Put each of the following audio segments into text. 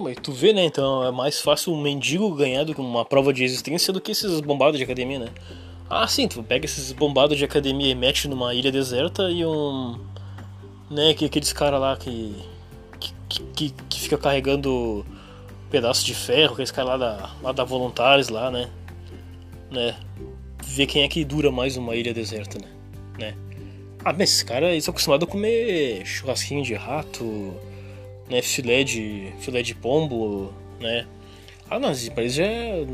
Mas tu vê, né? Então é mais fácil um mendigo ganhar do que uma prova de existência do que esses bombados de academia, né? Ah, sim, tu pega esses bombados de academia e mete numa ilha deserta e um. Né, que aqueles caras lá que que, que. que fica carregando pedaços de ferro, aqueles caras lá da, lá da Voluntários lá, né? Né? Ver quem é que dura mais uma ilha deserta, né? né? Ah, mas esses caras eles são acostumados a comer churrasquinho de rato, né? Filé de. filé de pombo, né? Ah, não, pra eles já,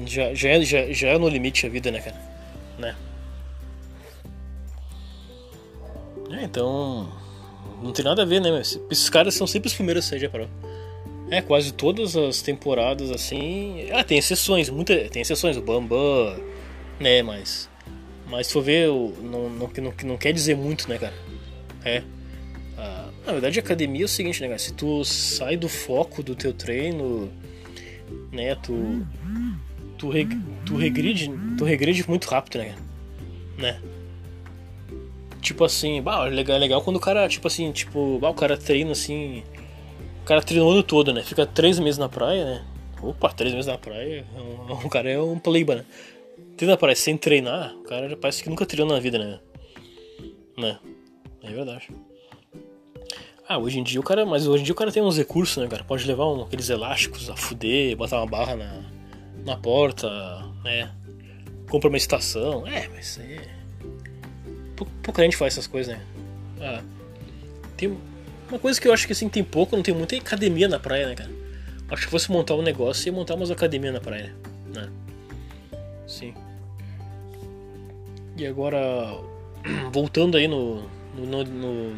já, já, já, já é no limite a vida, né, cara? Né? É, então. Não tem nada a ver, né? Esses caras são sempre os primeiros a sair de Aparó. É, quase todas as temporadas assim. Ah, tem exceções, muita, tem exceções, o Bambam, né? Mas. Mas se for ver, não, não, não, não quer dizer muito, né, cara? É. Ah, na verdade, academia é o seguinte, né, cara? Se tu sai do foco do teu treino, né, tu. Tu, reg, tu regride. Tu regride muito rápido, né? Né? Tipo assim, bah, é legal, é legal quando o cara, tipo assim, tipo, bah, o cara treina assim cara treina o ano todo, né? Fica três meses na praia, né? Opa, três meses na praia, o é cara é um pleiba, né? Treina na praia sem treinar, o cara parece que nunca treinou na vida, né? Né? É verdade. Ah, hoje em dia o cara. Mas hoje em dia o cara tem uns recursos, né, cara? Pode levar um, aqueles elásticos a fuder, botar uma barra na, na porta, né? Compra uma estação. É, mas aí. Pouca gente faz essas coisas, né? Ah. Tem, uma coisa que eu acho que assim tem pouco, não tem muita academia na praia, né, cara? Acho que fosse montar um negócio e montar umas academias na praia, né? Sim. E agora, voltando aí no, no, no,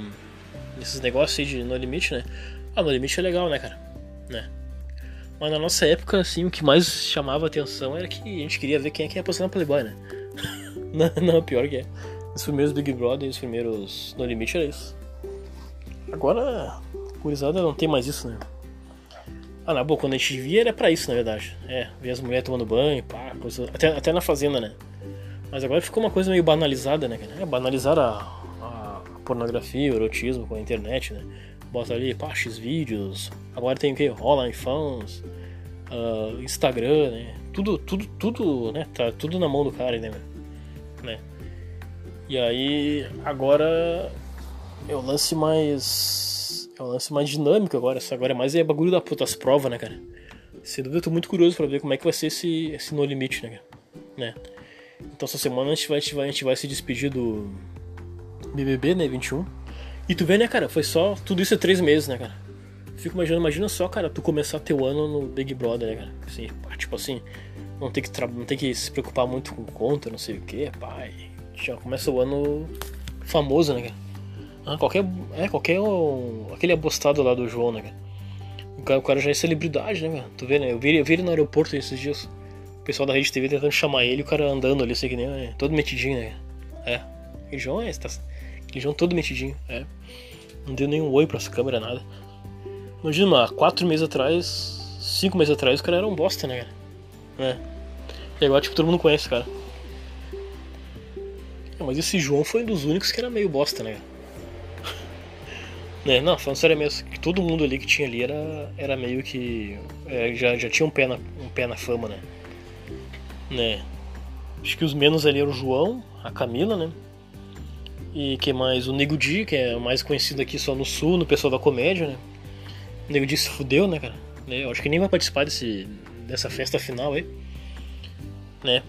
nesses negócios aí de No Limite, né? Ah, No Limite é legal, né, cara? Né? Mas na nossa época, assim, o que mais chamava atenção era que a gente queria ver quem é que ia passar na Playboy, né? não, não, pior que é. Os primeiros Big Brother e os primeiros No Limite era isso. Agora, curizada não tem mais isso, né? Ah, na boa, quando a gente via era pra isso, na verdade. É, ver as mulheres tomando banho, pá, coisa... até, até na fazenda, né? Mas agora ficou uma coisa meio banalizada, né? É, banalizar a pornografia, erotismo com a internet, né? Bota ali, pá, vídeos. Agora tem o que? Rola iPhones, uh, Instagram, né? Tudo, tudo, tudo, né? Tá tudo na mão do cara, né? né? E aí, agora é o lance mais. É o lance mais dinâmico agora. Agora é mais é bagulho da, das provas, né, cara? Sem dúvida eu tô muito curioso pra ver como é que vai ser esse, esse No Limite, né, cara? Né? Então essa semana a gente, vai, a, gente vai, a gente vai se despedir do BBB, né, 21. E tu vê, né, cara, foi só. Tudo isso é três meses, né, cara? Fico imaginando, imagina só, cara, tu começar teu ano no Big Brother, né, cara? Assim, tipo assim, não tem, que não tem que se preocupar muito com conta, não sei o que, pai. Já começa o ano famoso, né, cara? Ah, qualquer. É, qualquer. aquele abostado lá do João, né, cara? O cara, o cara já é celebridade, né, cara? Tu vê, né? Eu vi, eu vi ele no aeroporto esses dias. O pessoal da Rede TV tentando chamar ele e o cara andando ali, sei que nem. É, todo metidinho, né? É. Aquele João é. Tá, João todo metidinho, é. Não deu nenhum oi pra essa câmera, nada. Imagina, há quatro meses atrás, cinco meses atrás, o cara era um bosta, né, cara? É. E agora, tipo, todo mundo conhece, cara. Mas esse João foi um dos únicos que era meio bosta, né? É, não, falando sério mesmo, que todo mundo ali que tinha ali era, era meio que. É, já, já tinha um pé, na, um pé na fama, né? né? Acho que os menos ali eram o João, a Camila, né? E que mais? O Nego Di, que é mais conhecido aqui só no sul, no pessoal da comédia, né? O Nego Di se fudeu, né, cara? Né, eu acho que nem vai participar desse, dessa festa final aí. Né?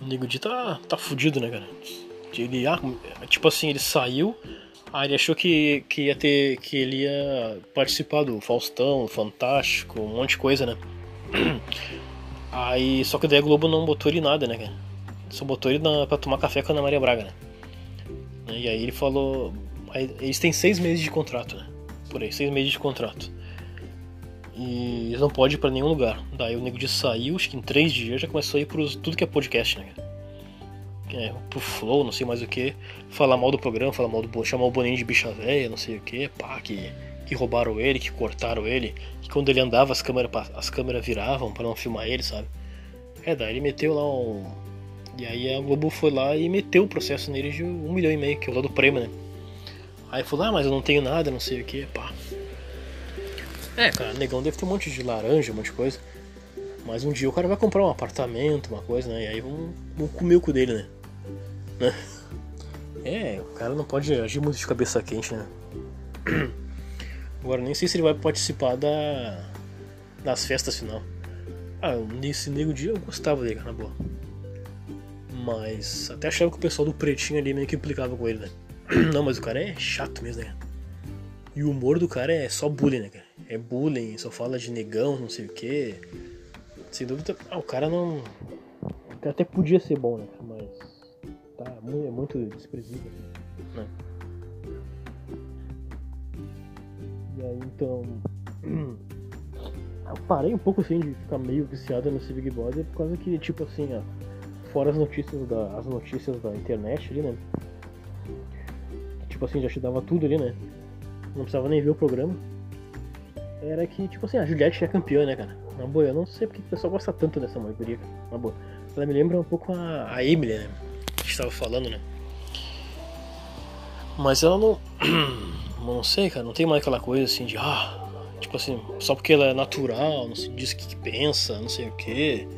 O Nego Di tá, tá fudido, né, cara? Ele, ah, tipo assim, ele saiu ah, ele achou que, que ia ter. que ele ia participar do Faustão, Fantástico, um monte de coisa, né? Aí. Só que daí a Globo não botou ele nada, né, cara? Só botou ele na, pra tomar café com a Ana Maria Braga, né? E aí ele falou. Eles têm seis meses de contrato, né? Por aí, seis meses de contrato. E eles não podem ir pra nenhum lugar. Daí o nego de saiu, acho que em três dias já começou a ir pros tudo que é podcast, né, é, pro Flow, não sei mais o que, falar mal do programa, falar mal do chamar o Boninho de bicha velha, não sei o que, pá, que, que roubaram ele, que cortaram ele, que quando ele andava as câmeras, as câmeras viravam para não filmar ele, sabe? É, daí ele meteu lá um. E aí a Globo foi lá e meteu o processo nele de um milhão e meio, que é o lado do prêmio, né? Aí falou, ah, mas eu não tenho nada, não sei o que, pá. É, cara, negão deve ter um monte de laranja, um monte de coisa. Mas um dia o cara vai comprar um apartamento, uma coisa, né? E aí vão, vão comer o cu dele, né? né? É, o cara não pode agir muito de cabeça quente, né? Agora nem sei se ele vai participar da das festas final. Ah, nesse nego dia eu gostava dele, na boa. Mas até achava que o pessoal do pretinho ali meio que implicava com ele, né? Não, mas o cara é chato mesmo, né? E o humor do cara é só bullying, né, cara? É bullying, só fala de negão, não sei o quê. Sem dúvida, ah, o cara não. Até podia ser bom, né, Mas. Tá, é muito desprezível, né? E aí então. Eu parei um pouco assim de ficar meio viciado nesse Big Brother por causa que, tipo assim, ó, fora as notícias da, as notícias da internet ali, né? Tipo assim, já te dava tudo ali, né? Não precisava nem ver o programa. Era que, tipo assim, a Juliette é campeã, né, cara? Na boa, eu não sei porque o pessoal gosta tanto dessa mulher, na boa. Ela me lembra um pouco a, a Emily, né? Que a gente falando, né? Mas ela não. Não sei, cara, não tem mais aquela coisa assim de. Ah, tipo assim, só porque ela é natural, não se diz o que pensa, não sei o que.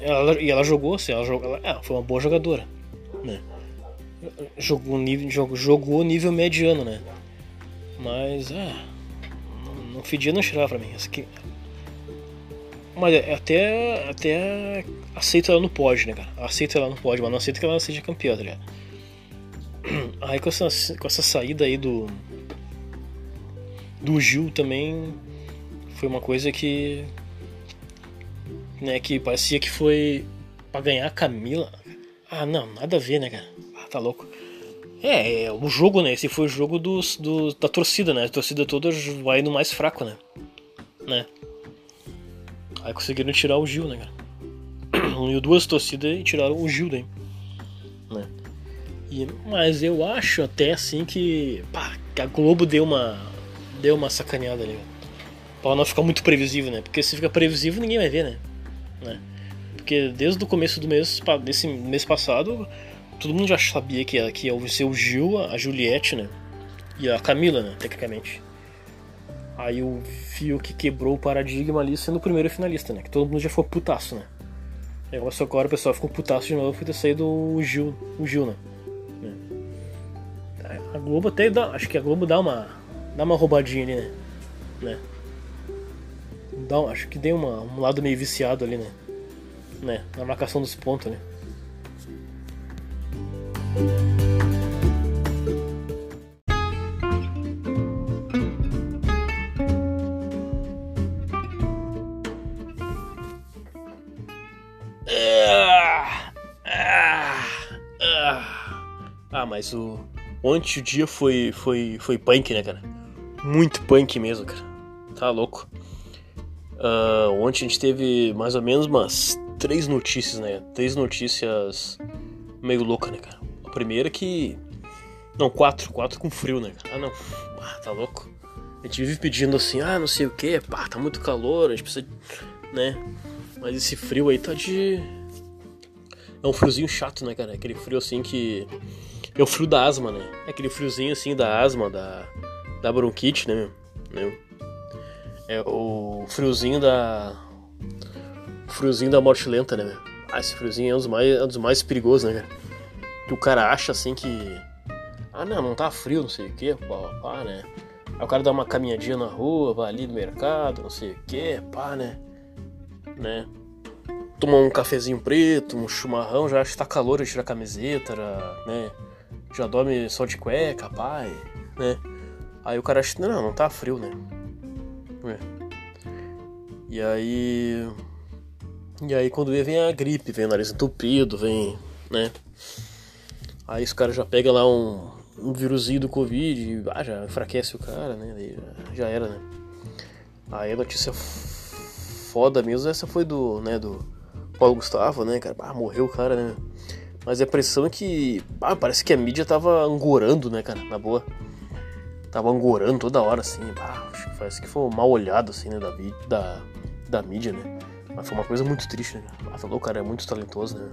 Ela, e ela jogou, assim, ela, jogou, ela, ela foi uma boa jogadora, né? Jogou nível, jogou, jogou nível mediano, né? Mas, é. Não, não fedia, não cheirava pra mim. Essa aqui, mas é, até, até aceito ela no pódio, né, cara? Aceito ela no pódio, mas não aceito que ela seja campeã, tá ligado? Aí com essa, com essa saída aí do. Do Gil também foi uma coisa que. Né, que parecia que foi para ganhar a Camila. Ah, não, nada a ver, né, cara? Ah, tá louco. É, é, o jogo, né? Esse foi o jogo dos, do, da torcida, né? A torcida toda vai no mais fraco, né? né? Aí conseguiram tirar o Gil, né, cara? Uniu duas torcidas e tiraram o Gil daí. Né? E, mas eu acho até assim que, pá, que a Globo deu uma deu uma sacaneada ali. Pra não ficar muito previsível, né? Porque se fica previsível ninguém vai ver, né? Né? Porque desde o começo do mês, desse mês passado, todo mundo já sabia que ia, que ia ser o Gil, a Juliette, né? E a Camila, né? Tecnicamente. Aí o fio que quebrou o paradigma ali sendo o primeiro finalista, né? Que todo mundo já foi putaço, né? Negócio agora o pessoal ficou putaço de novo por ter saído o Gil, o Gil, né? A Globo até dá. Acho que a Globo dá uma. dá uma roubadinha ali, né? né? Dá, acho que tem uma, um lado meio viciado ali, né? né? Na marcação dos pontos, né? Ah mas o Ontem o dia foi, foi, foi punk, né, cara? Muito punk mesmo, cara. Tá louco. Uh, ontem a gente teve mais ou menos umas três notícias, né? Três notícias meio loucas, né, cara? A primeira é que. Não, quatro. Quatro com frio, né, cara? Ah, não. Ah, tá louco. A gente vive pedindo assim, ah, não sei o que, pá, tá muito calor, a gente precisa. né? Mas esse frio aí tá de. É um friozinho chato, né, cara? Aquele frio assim que é o frio da asma, né? É aquele friozinho assim da asma, da, da bronquite, né, meu? É o friozinho da. O friozinho da morte lenta, né? Ah, esse friozinho é um dos mais, é um dos mais perigosos, né, cara? Que o cara acha assim que. Ah, não, não tá frio, não sei o que, pá, pá, né? Aí o cara dá uma caminhadinha na rua, vai ali no mercado, não sei o que, pá, né? Né? Toma um cafezinho preto, um chimarrão, já acha que tá calor, tira a camiseta, né? já dorme só de cueca, pai, né? Aí o cara acha, não, não tá frio, né? É. E aí. E aí quando vem a gripe, vem o nariz entupido, vem, né? Aí os caras já pega lá um, um vírusinho do Covid e ah, já enfraquece o cara, né? Aí já, já era, né? Aí a notícia foda mesmo, essa foi do, né, do Paulo Gustavo, né, cara? Ah, morreu o cara, né? Mas a impressão é que. Ah, parece que a mídia tava angorando, né, cara? Na boa. Tava angorando toda hora, assim. Ah, parece que foi mal olhado, assim, né, da, da, da mídia, né? Mas foi uma coisa muito triste, né? Ah, falou, o cara é muito talentoso, né?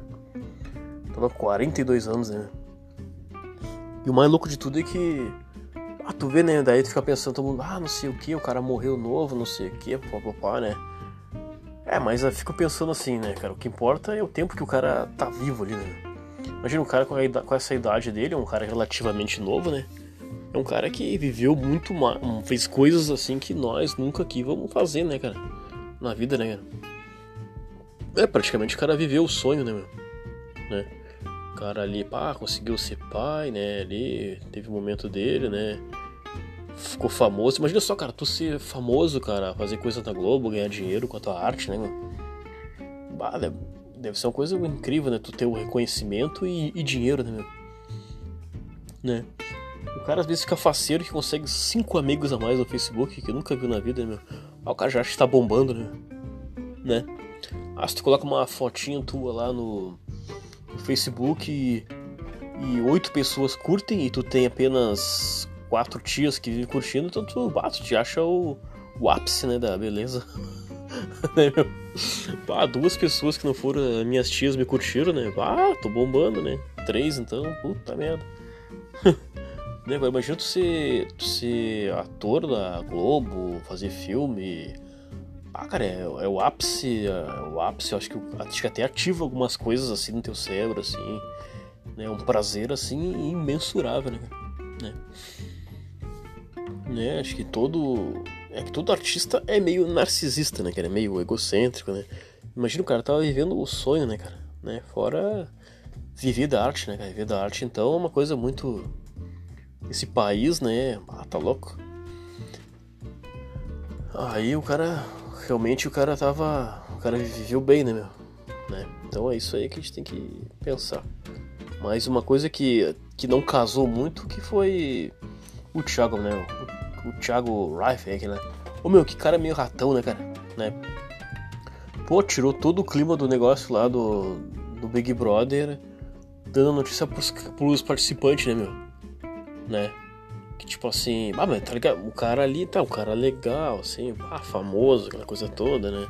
Tava 42 anos, né? E o mais louco de tudo é que. Ah, tu vê, né? Daí tu fica pensando, todo mundo, ah, não sei o que, o cara morreu novo, não sei o que, papapá, né? É, mas eu fico pensando assim, né, cara? O que importa é o tempo que o cara tá vivo ali, né? Imagina um cara com, a, com essa idade dele, um cara relativamente novo, né? É um cara que viveu muito mais, fez coisas assim que nós nunca aqui vamos fazer, né, cara? Na vida, né, cara? É, praticamente o cara viveu o sonho, né, meu? Né? O cara ali, pá, conseguiu ser pai, né? Ali teve o um momento dele, né? Ficou famoso. Imagina só, cara, tu ser famoso, cara, fazer coisa na Globo, ganhar dinheiro com a tua arte, né, meu? Bah, deve, deve ser uma coisa incrível, né? Tu ter o reconhecimento e, e dinheiro, né, meu? Né? O cara às vezes fica faceiro que consegue cinco amigos a mais no Facebook que nunca viu na vida, né, meu? Ah, o cara já acha que tá bombando, né? Né? Ah, se tu coloca uma fotinha tua lá no, no Facebook e, e oito pessoas curtem e tu tem apenas quatro tias que vivem curtindo, então tu, tu te acha o, o ápice, né, da beleza. né, ah, duas pessoas que não foram minhas tias me curtiram, né? Ah, tô bombando, né? Três, então, puta merda. né, imagina tu ser, tu ser ator da Globo, fazer filme. Ah, cara, é, é o ápice, é o ápice, acho que, acho que até ativa algumas coisas assim no teu cérebro, assim. Né, um prazer, assim, imensurável, né? né? né? Acho que todo. É que todo artista é meio narcisista, né, cara? É meio egocêntrico, né? Imagina o cara tava vivendo o sonho, né, cara? Né? Fora viver da arte, né? Viver da arte, então, é uma coisa muito. Esse país, né? Ah, tá louco. Aí o cara. Realmente o cara tava. O cara viveu bem, né, meu? Né? Então é isso aí que a gente tem que pensar. Mas uma coisa que, que não casou muito que foi o Thiago, né? O, o Thiago Reif, aquele, né? Ô meu, que cara meio ratão, né, cara? Né? Pô, tirou todo o clima do negócio lá do, do Big Brother, dando notícia pros, pros participantes, né, meu? Né? Que tipo assim, ah, mas tá ligado? O cara ali tá, um cara legal, assim, ah, famoso, aquela coisa toda, né?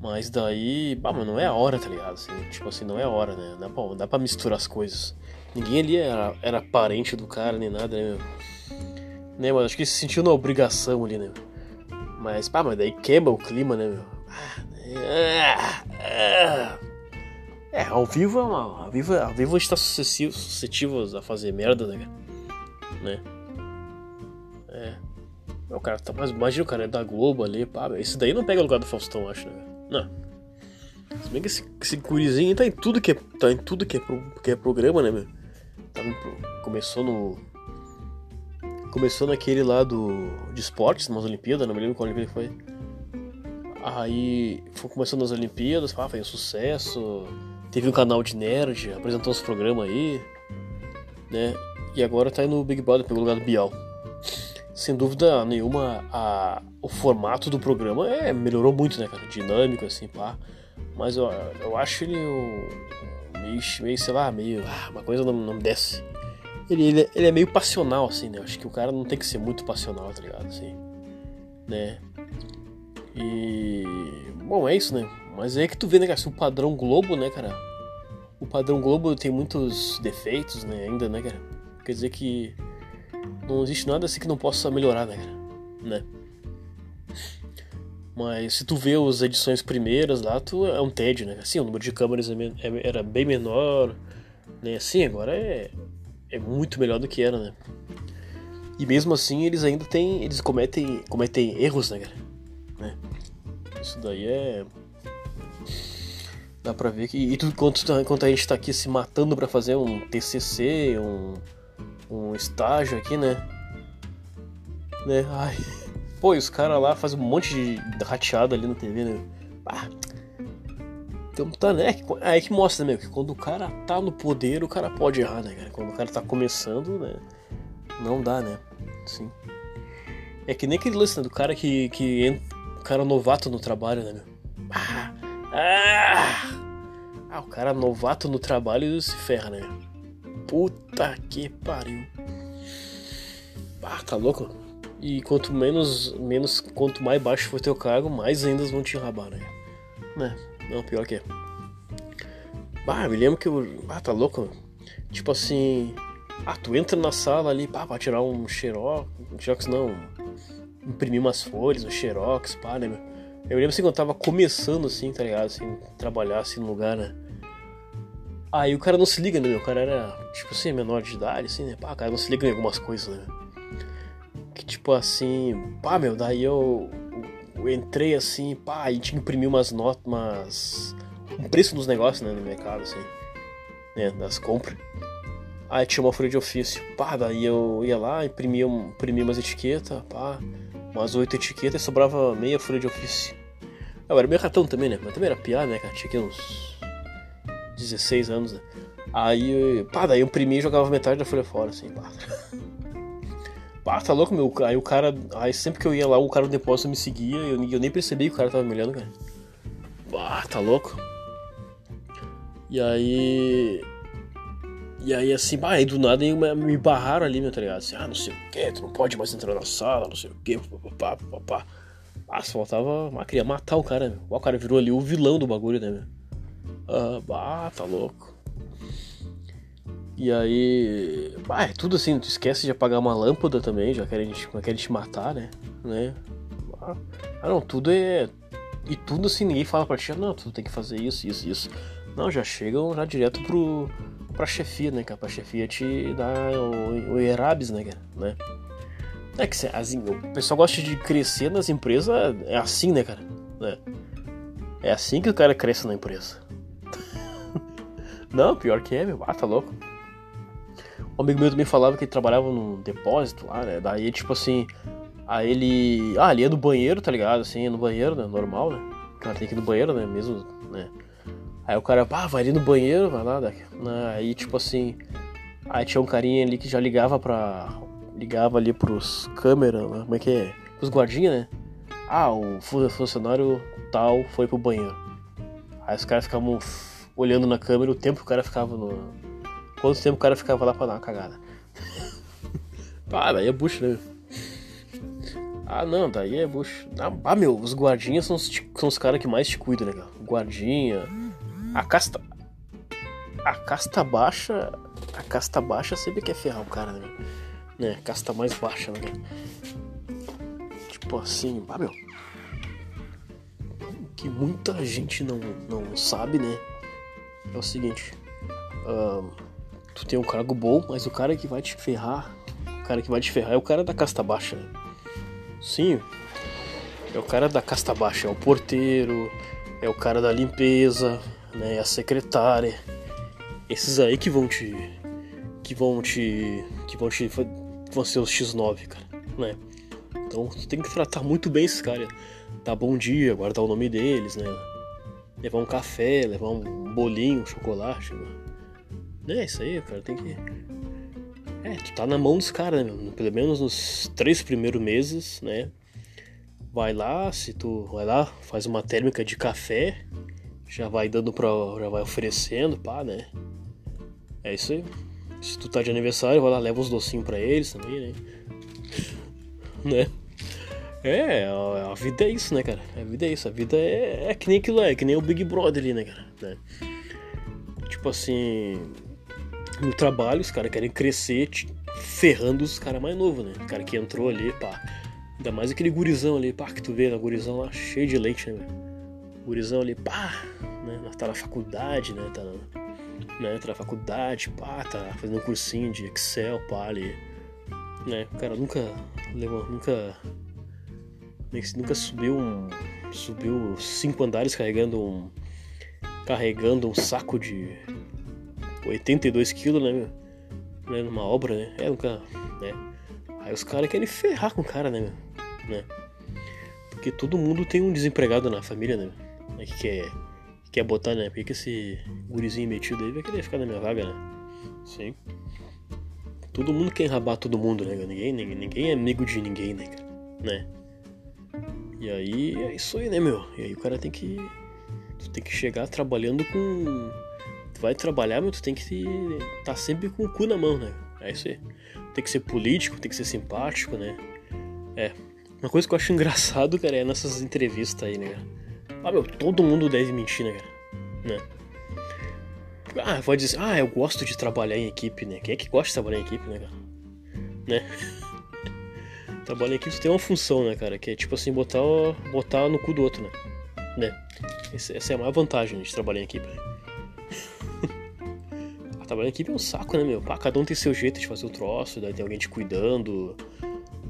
Mas daí, bah, mas não é a hora, tá ligado? Assim, tipo assim, não é a hora, né? Dá pra, dá pra misturar as coisas. Ninguém ali era, era parente do cara nem nada, né? Né, mas acho que se sentiu na obrigação ali, né? Mas, pá, mas daí quebra o clima, né, meu? É, ao vivo é. Ao vivo, ao vivo a gente tá suscetível a fazer merda, né, Né? É. O cara tá. Mas imagina o cara é da Globo ali, pá. Esse daí não pega o lugar do Faustão, acho, né? Não. Se bem que esse, esse gurizinho tá em tudo que é. Tá em tudo que é, pro, que é programa, né, meu? Tá começou no Começou naquele lá do, de esportes, nas Olimpíadas, não me lembro qual Olimpíada foi. Aí foi começando nas Olimpíadas, ah, foi um sucesso. Teve um canal de nerd, apresentou os programas aí, né? E agora tá aí no Big Brother, pelo lugar do Bial. Sem dúvida nenhuma, a, o formato do programa é, melhorou muito, né, cara? Dinâmico, assim, pá. Mas eu, eu acho ele meio, meio, sei lá, meio. Ah, uma coisa não, não desce ele, ele, ele, é meio passional, assim, né? Acho que o cara não tem que ser muito passional, tá ligado? Assim, né? E. Bom, é isso, né? Mas é que tu vê, né, cara? Se o padrão Globo, né, cara? O padrão Globo tem muitos defeitos, né? Ainda, né, cara? Quer dizer que não existe nada assim que não possa melhorar, né? Né? Mas se tu vê as edições primeiras lá, tu é um tédio, né? Assim, o número de câmeras é é, era bem menor, né? Assim, agora é é muito melhor do que era, né? E mesmo assim eles ainda têm. Eles cometem, cometem erros, né, cara? Né? Isso daí é. Dá pra ver que. E enquanto, enquanto a gente tá aqui se matando para fazer um TCC, um, um estágio aqui, né? Né? Ai. Pô, e os caras lá fazem um monte de rateada ali na TV, né? Ah, então tá, né? Aí que mostra, né, que quando o cara tá no poder, o cara pode errar, né, cara? Quando o cara tá começando, né? Não dá, né? Sim. É que nem aquele lance, né, do cara que, que entra, o cara novato no trabalho, né, meu? Ah, ah, ah, o cara novato no trabalho se ferra, né? Puta que pariu. Ah, tá louco? E quanto menos, menos quanto mais baixo for teu cargo, mais ainda vão te enrabar, né? Né? Não, pior que é. Ah, me lembro que eu. Ah, tá louco? Tipo assim. Ah, tu entra na sala ali, pá, pra tirar um xerox, xerox não, imprimir umas folhas, um xerox, pá, né? Eu lembro assim quando eu tava começando assim, tá ligado? Assim, trabalhar assim no lugar, né? Aí o cara não se liga, né? O cara era, tipo assim, menor de idade, assim, né? Pá, o cara não se liga em algumas coisas, né? Que tipo assim, pá, meu, daí eu, eu entrei assim, pá, e tinha que imprimir umas notas, umas. um preço dos negócios, né, no mercado, assim, né? Das compras. Aí tinha uma folha de ofício, pá, daí eu ia lá, imprimia, imprimia umas etiquetas, pá, umas oito etiquetas e sobrava meia folha de ofício. Eu era meio ratão também, né? Mas também era piada, né, cara? Tinha aqui uns 16 anos, né? Aí, pá, daí eu imprimi e jogava metade da folha fora, assim, pá. Pá, tá louco, meu? Aí o cara, aí sempre que eu ia lá, o cara do depósito me seguia eu, eu nem percebi que o cara tava me olhando, cara. Pá, tá louco? E aí. E aí, assim, bah, aí do nada me barraram ali, meu, tá ligado? Assim, ah, não sei o que, tu não pode mais entrar na sala, não sei o que, papapá, papapá. Ah, só faltava. Ah, queria matar o cara, meu. O cara virou ali o vilão do bagulho, né, meu? Ah, bah, tá louco. E aí. É tudo assim, tu esquece de apagar uma lâmpada também, já querem te, querem te matar, né? né? Ah, não, tudo é. E tudo assim, ninguém fala pra ti, ah, não, tu tem que fazer isso, isso, isso. Não, já chegam já direto pro pra chefia, né, cara? Pra chefia te dar o, o Erabs, né, cara? Né? É que assim, o pessoal gosta de crescer nas empresas, é assim, né, cara? Né? É assim que o cara cresce na empresa. Não, pior que é, meu. Ah, tá louco. Um amigo meu também falava que ele trabalhava num depósito lá, né? Daí, tipo assim, aí ele. Ah, ele ia no banheiro, tá ligado? Assim, no banheiro, né? Normal, né? O cara tem que ir no banheiro, né? Mesmo, né? Aí o cara, pá, vai ali no banheiro, vai lá. Né? Aí, tipo assim, aí tinha um carinha ali que já ligava pra. Ligava ali pros câmeras, né? como é que é? Pros guardinhas, né? Ah, o funcionário tal foi pro banheiro. Aí os caras ficavam olhando na câmera o tempo que o cara ficava no. Quanto tempo o cara ficava lá pra dar uma cagada. ah, daí é bucho, né? Ah, não, daí é bucho. Ah, meu, os guardinhas são os, são os caras que mais te cuidam, né, cara? Guardinha. A casta. A casta baixa. A casta baixa sempre quer ferrar o cara, né? né? Casta mais baixa, né? Tipo assim, ah, meu. Que muita gente não, não sabe, né? É o seguinte. Tu tem um cargo bom, mas o cara que vai te ferrar. O cara que vai te ferrar é o cara da casta baixa. Né? Sim. É o cara da casta baixa, é o porteiro, é o cara da limpeza, né, a secretária, esses aí que vão te que vão te que vão te vão ser os X9, cara, né? Então tu tem que tratar muito bem esses caras, dar bom dia, guardar o nome deles, né? Levar um café, levar um bolinho, um chocolate, né? É isso aí, cara, tem que é, tu tá na mão dos caras, né, Pelo menos nos três primeiros meses, né? Vai lá, se tu vai lá, faz uma térmica de café, já vai dando pra. já vai oferecendo, pá, né? É isso aí. Se tu tá de aniversário, vai lá, leva uns docinhos pra eles também, né? né? É, a, vida é isso, né, cara? A vida é isso. A vida é, é que nem aquilo, é que nem o Big Brother ali, né, cara? Né? Tipo assim. No trabalho, os caras querem crescer ferrando os caras mais novos, né? O cara que entrou ali, pá. Ainda mais aquele gurizão ali, pá, que tu vê, o gurizão lá cheio de leite, né, gurizão ali, pá, né? Tá na faculdade, né? Tá, né? tá na faculdade, pá, tá fazendo um cursinho de Excel, pá, ali. Né? O cara nunca levou, nunca. Nunca subiu um. Subiu cinco andares carregando um. Carregando um saco de 82 quilos, né, meu? Né, numa obra, né? É, nunca. Né? Aí os caras querem ferrar com o cara, né, meu? Né? Porque todo mundo tem um desempregado na família, né? né, que quer, que quer botar, né? Por que esse gurizinho metido aí vai querer ficar na minha vaga, né? Sim. Todo mundo quer enrabar todo mundo, né? Ninguém, ninguém, ninguém é amigo de ninguém, né? Né? E aí é isso aí, né, meu? E aí o cara tem que. Tu tem que chegar trabalhando com. Tu vai trabalhar, mas tu tem que tá sempre com o cu na mão, né? É isso aí. Tem que ser político, tem que ser simpático, né? É. Uma coisa que eu acho engraçado, cara, é nessas entrevistas aí, né, cara? Ah, meu, todo mundo deve mentir, né, cara? Né? Ah, pode dizer, ah, eu gosto de trabalhar em equipe, né? Quem é que gosta de trabalhar em equipe, né, cara? Né? trabalhar em equipe tem uma função, né, cara? Que é tipo assim, botar, botar no cu do outro, né? né? Essa é a maior vantagem de trabalhar em equipe, né? trabalhar em equipe é um saco, né, meu? Pá, cada um tem seu jeito de fazer o troço, daí tem alguém te cuidando.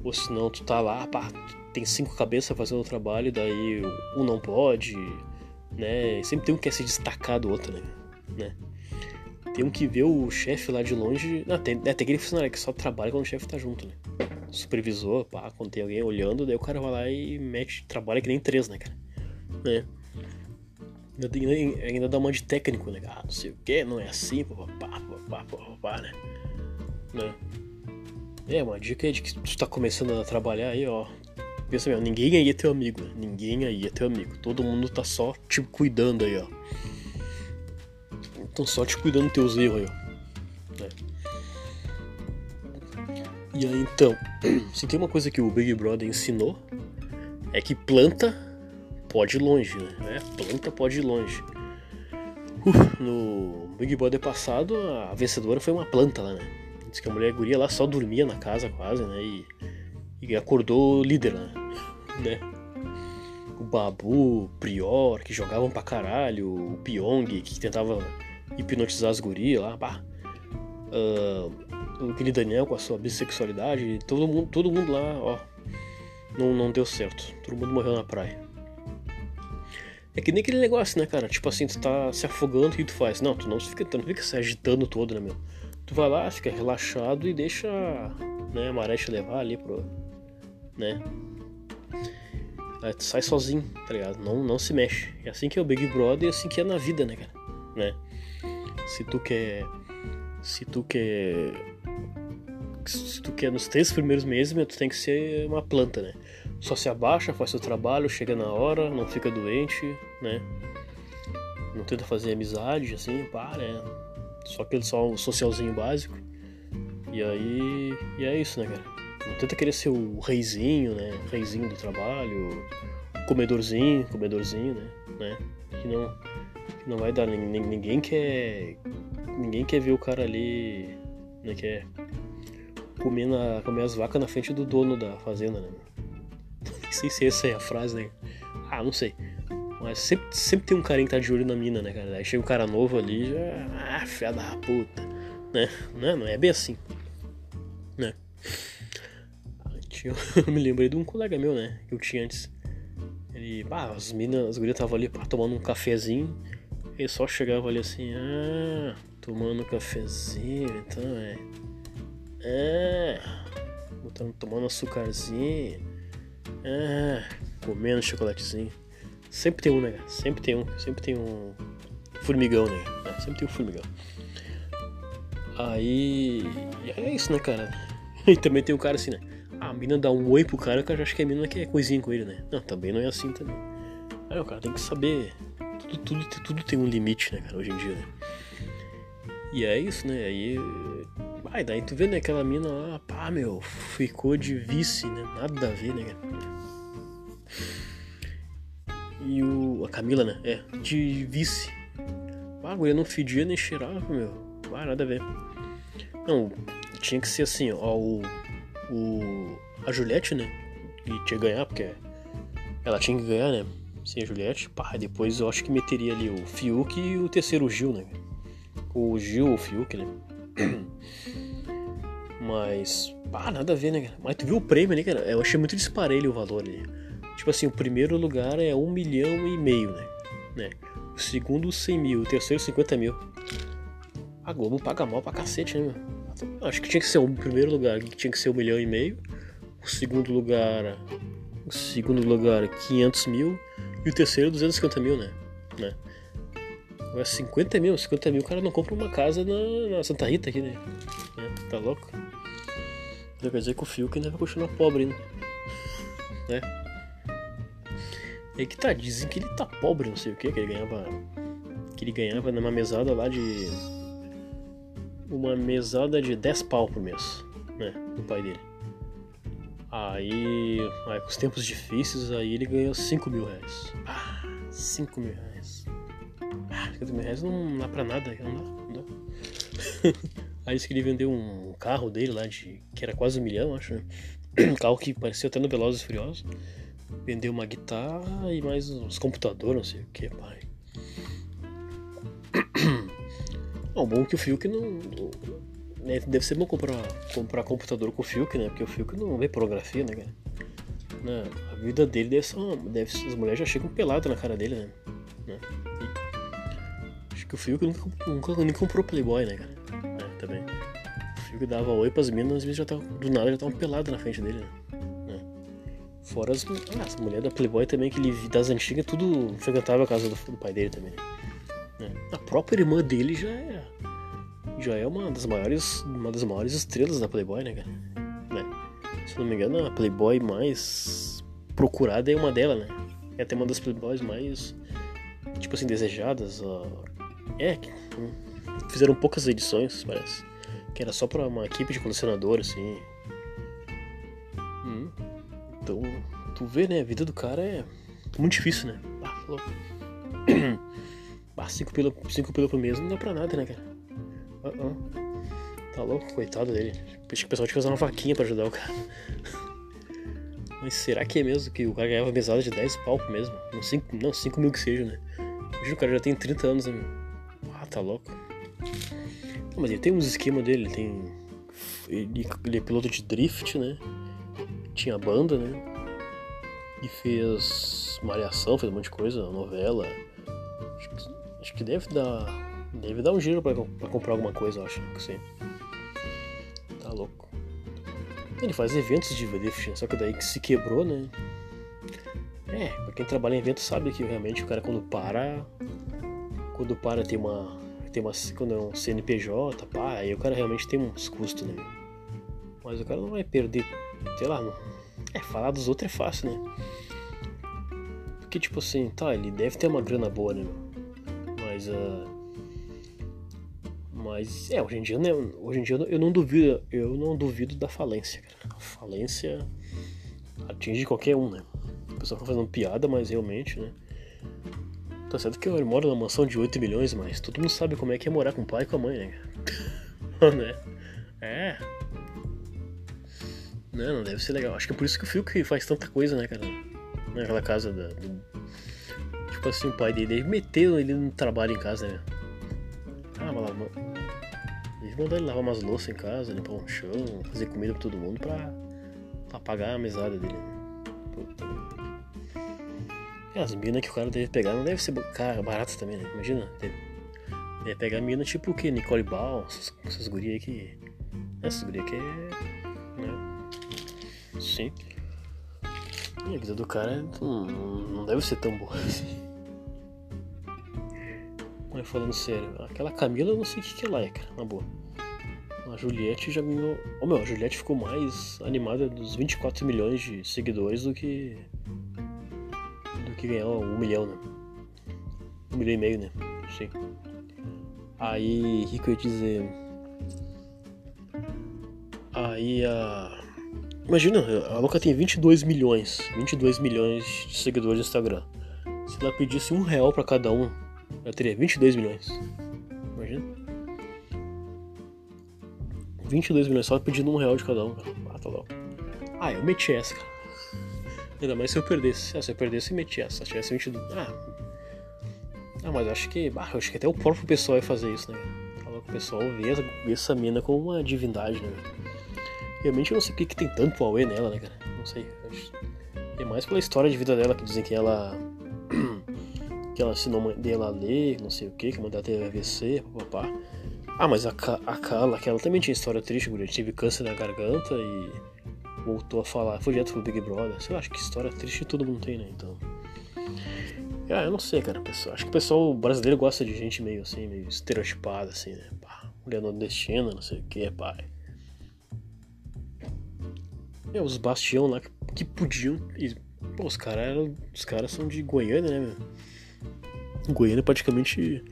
Ou senão tu tá lá, pá, tem cinco cabeças fazendo o trabalho, daí um não pode, né? Sempre tem um que quer se destacar do outro, né? né? Tem um que vê o chefe lá de longe. Não, tem, é, tem aquele funcionário que só trabalha quando o chefe tá junto, né? Supervisor, pá, quando tem alguém olhando, daí o cara vai lá e mete, trabalha que nem três, né, cara? Né? Ainda, ainda dá uma de técnico, né? Ah, não sei o que, não é assim, papapá, papapá, papapá, né? né? É, uma dica é de que tu tá começando a trabalhar aí, ó. Pensa mesmo, ninguém aí é teu amigo, né? Ninguém aí é teu amigo. Todo mundo tá só tipo, cuidando aí, ó. Estão só te cuidando dos teus erros aí, ó. Né? E aí então, se tem uma coisa que o Big Brother ensinou, é que planta pode ir longe, né? É, planta pode ir longe. Uh, no Big Brother passado, a vencedora foi uma planta lá, né? Diz que a mulher guria lá só dormia na casa quase, né? E, e acordou líder, né? né? O Babu, o Prior, que jogavam pra caralho, o Pyong, que tentava hipnotizar as gurias lá, pá. Uh, aquele Daniel com a sua bissexualidade, todo mundo, todo mundo lá, ó, não, não deu certo. Todo mundo morreu na praia. É que nem aquele negócio, né, cara? Tipo assim, tu tá se afogando, o que tu faz? Não, tu não fica, tu não fica se agitando todo, né, meu? Tu vai lá, fica relaxado e deixa né, a maré te levar ali pro. né? Aí tu sai sozinho, tá ligado? Não, não se mexe. É assim que é o Big Brother e é assim que é na vida, né, cara? Né? Se tu quer. Se tu quer. Se tu quer nos três primeiros meses, meu, tu tem que ser uma planta, né? só se abaixa, faz seu trabalho, chega na hora, não fica doente, né? Não tenta fazer amizade, assim, pá, né? Só aquele só um socialzinho básico. E aí. E é isso, né, cara? Não tenta querer ser o reizinho, né? Reizinho do trabalho, comedorzinho, comedorzinho, né? né? Que não, não vai dar. Ninguém quer. Ninguém quer ver o cara ali. Né, quer comer, na, comer as vacas na frente do dono da fazenda, né? sei se essa é a frase, né? Ah, não sei. Mas sempre, sempre tem um carinha que tá de olho na mina, né, cara? Aí chega um cara novo ali já. Ah, filha da puta. Né? Não é, não é bem assim. Né? Eu me lembrei de um colega meu, né? Que eu tinha antes. Ele. Ah, as minas, as gurias estavam ali pá, tomando um cafezinho. Ele só chegava ali assim, ah, tomando cafezinho, então é. Ah, botando, tomando açúcarzinho. Ah, comendo chocolatezinho. Sempre tem um, né? Sempre tem um. Sempre tem um formigão, né? É, sempre tem um formigão. Aí. É isso, né, cara? E também tem um cara assim, né? a mina dá um oi pro cara, o cara já acha que a mina quer coisinha com ele, né? Não, também não é assim também. Aí o cara tem que saber. Tudo, tudo, tudo tem um limite, né, cara, hoje em dia, né? E é isso, né? Aí Ai, daí tu vê, né, aquela mina lá, pá, meu, ficou de vice, né? Nada a ver, né, E o. A Camila, né? É, de vice. Ah, a não fedia nem cheirava, meu. Ah, nada a ver. Não, tinha que ser assim, ó, o. o a Juliette, né? Que tinha que ganhar, porque ela tinha que ganhar, né? Sim, a Juliette. Pá, depois eu acho que meteria ali o Fiuk e o terceiro Gil, né? O Gil ou o Fiuk, né? Mas, pá, nada a ver, né, cara? Mas tu viu o prêmio ali, cara? Eu achei muito disparelho o valor ali. Tipo assim, o primeiro lugar é um milhão e meio, né? né? O segundo, 100 mil. O terceiro, 50 mil. A Globo paga mal pra cacete, né, meu? Acho que tinha que ser o primeiro lugar, que tinha que ser um milhão e meio. O segundo lugar, o segundo lugar, 500 mil. E o terceiro, 250 mil, né? né? Agora 50 mil, 50 mil o cara não compra uma casa na, na Santa Rita aqui, né? É, tá louco? Então quer dizer que o Fiuk ainda vai continuar pobre, né? né? É que tá, dizem que ele tá pobre, não sei o que, que ele ganhava. Que ele ganhava numa mesada lá de. Uma mesada de 10 pau por mês, né? Do pai dele. Aí, aí com os tempos difíceis, aí ele ganhou 5 mil reais. Ah, 5 mil reais. Ah. 50 mil reais não dá pra nada, não dá. Não dá. Aí disse que ele vendeu um carro dele lá, de, que era quase um milhão, acho. Né? Um carro que parecia até no Velozes e Furiosos. Vendeu uma guitarra e mais uns computadores, não sei o que, pai. Bom, bom que o Fiuk não. Né, deve ser bom comprar, comprar computador com o Fiuk, né? Porque o Fiuk não vê pornografia, né, cara? A vida dele deve ser uma, deve, As mulheres já chegam pelado na cara dele, né? né? acho que o Fiuk nunca, nunca, nunca comprou Playboy, né, cara? É, também. O Fiuk dava oi pras minas, às vezes já tava, do nada já estavam pelados na frente dele, né? né? Fora as, ah, as mulheres da Playboy também, que ele das antigas, tudo frequentava a casa do, do pai dele também, né? Né? A própria irmã dele já é já é uma das maiores uma das maiores estrelas da Playboy, né, cara? Né? Se não me engano, a Playboy mais procurada é uma dela, né? É até uma das Playboys mais tipo assim desejadas. É, hum, fizeram poucas edições, parece, que era só para uma equipe de colecionador, assim. Hum. Então, tu vê, né? A vida do cara é muito difícil, né? Ah, falou. Ah, 5 pila, cinco por mês não dá pra nada, né, cara? Uh -uh. Tá louco, coitado dele. Acho que o pessoal tinha que usar uma vaquinha pra ajudar o cara. Mas será que é mesmo que o cara ganhava mesada de 10 pau mesmo? Não 5 não, cinco mil que seja, né? Imagina, o cara já tem 30 anos, né? Ah, tá louco. Não, mas ele tem uns esquemas dele, ele tem. Ele, ele é piloto de drift, né? Tinha banda, né? E fez Mariação, fez um monte de coisa, novela. Acho que Acho que deve dar. Deve dar um giro pra, pra comprar alguma coisa, eu acho. Que sim. Tá louco. Ele faz eventos de drift, só que daí que se quebrou, né? É, pra quem trabalha em evento sabe que realmente o cara quando para. Quando para tem uma. Tem uma. Quando é um CNPJ, pá, aí o cara realmente tem uns custos, né? Mas o cara não vai perder. Sei lá, não. É, falar dos outros é fácil, né? Porque tipo assim, tá, ele deve ter uma grana boa, né? Mas. Uh, mas é, hoje em dia, né, hoje em dia eu não duvido, eu não duvido da falência, cara. A falência atinge qualquer um, né? O pessoal fica fazendo piada, mas realmente, né? Tá certo que eu moro numa mansão de 8 milhões, mas todo mundo sabe como é que é morar com o pai e com a mãe, né? né? É. Não, não deve ser legal. Acho que é por isso que o Fiuk faz tanta coisa, né, cara? Naquela casa da, do, tipo assim, o pai dele meteu ele no trabalho em casa, né? Mas lá, eles mandaram ele lavar umas louças em casa, limpar um chão, fazer comida pra todo mundo pra, pra pagar a mesada dele. Puta. E as minas que o cara deve pegar não deve ser cara, baratas também, né? Imagina, deve, deve pegar mina tipo o que? Nicole Ball, essas, essas gurias que. Essas gurias que é. Né? Sim. E a vida do cara não, não deve ser tão boa assim. Mas falando sério, aquela Camila eu não sei o que, que ela é, cara, na boa. A Juliette já ganhou. Oh, meu, a Juliette ficou mais animada dos 24 milhões de seguidores do que. do que ganhar um milhão, né? Um milhão e meio, né? Sim. Aí, o que, que eu ia dizer? Aí a. Imagina, a Louca tem 22 milhões. 22 milhões de seguidores no Instagram. Se ela pedisse um real pra cada um, eu teria 22 milhões. Imagina. 22 milhões só pedindo um real de cada um. Ah, tá louco. Ah, eu meti essa, cara. Ainda mais se eu perdesse. Ah, se eu perdesse, eu meti essa. Se tivesse 22. Ah. Ah, mas acho que. Ah, acho que até o próprio pessoal ia fazer isso, né? O pessoal vê, vê essa mina como uma divindade, né? Realmente eu não sei o que, que tem tanto Huawei nela, né, cara? Não sei. É mais pela história de vida dela que dizem que ela que ela ensinou a mãe dela a ler, não sei o que, que a mãe dela teve AVC, papapá. Ah, mas a, a Carla, que ela também tinha história triste, mulher, teve câncer na garganta e voltou a falar, foi direto pro Big Brother. Sei lá, acho que história triste todo mundo tem, né? Então. Ah, eu não sei, cara. Pessoal, acho que o pessoal brasileiro gosta de gente meio assim, meio estereotipada, assim, né? Pá, mulher nordestina, não sei o que, pai. É, os bastião lá que, que podiam. E, pô, os caras os caras são de Goiânia, né, meu? Goiânia praticamente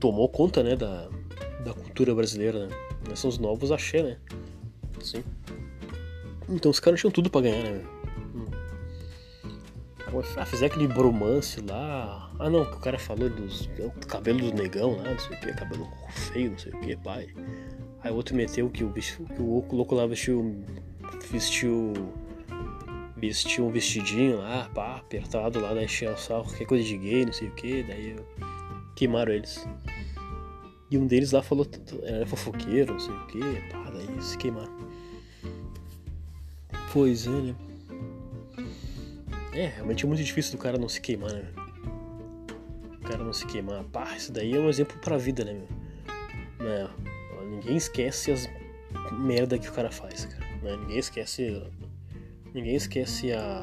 tomou conta, né, da, da cultura brasileira, né? Nós novos axé, né? Sim. Então os caras tinham tudo pra ganhar, né? Hum. Ah, fizer aquele bromance lá. Ah não, o cara falou dos do cabelo do negão lá, não sei o que, cabelo feio, não sei o que, pai. Aí o outro meteu que o, bicho, que o louco lá vestiu. vestiu. Vestiu um vestidinho lá, pá, apertado lá, daí encheu o qualquer coisa de gay, não sei o que, daí queimaram eles. E um deles lá falou era fofoqueiro, não sei o que, pá, daí se queimaram. Pois é, né? É, realmente é muito difícil do cara não se queimar, né? O cara não se queimar. Pá, isso daí é um exemplo pra vida, né, meu? Né? Ninguém esquece as merda que o cara faz, cara. Né? Ninguém esquece. Ninguém esquece a,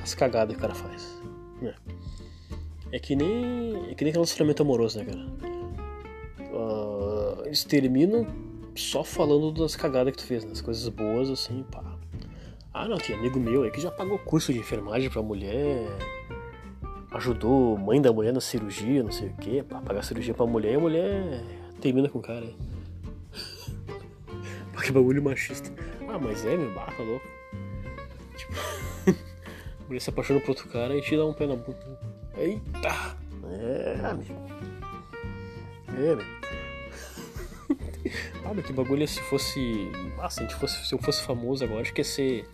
as cagadas que o cara faz. Né? É que nem. É que nem relacionamento amoroso, né, cara? Uh, eles terminam só falando das cagadas que tu fez, né? As coisas boas, assim, pá. Ah, não, tem amigo meu aí que já pagou curso de enfermagem pra mulher, ajudou mãe da mulher na cirurgia, não sei o que, pra pagar cirurgia pra mulher e a mulher termina com o cara. que bagulho machista. Ah, mas é, meu, barra, tá louco. Mulher se apaixona por outro cara e te dá um pé na bunda. Eita! É, amigo. É, meu. Ah, mas que bagulho é se fosse. Ah, se, fosse, se eu fosse famoso agora, acho que ia ser.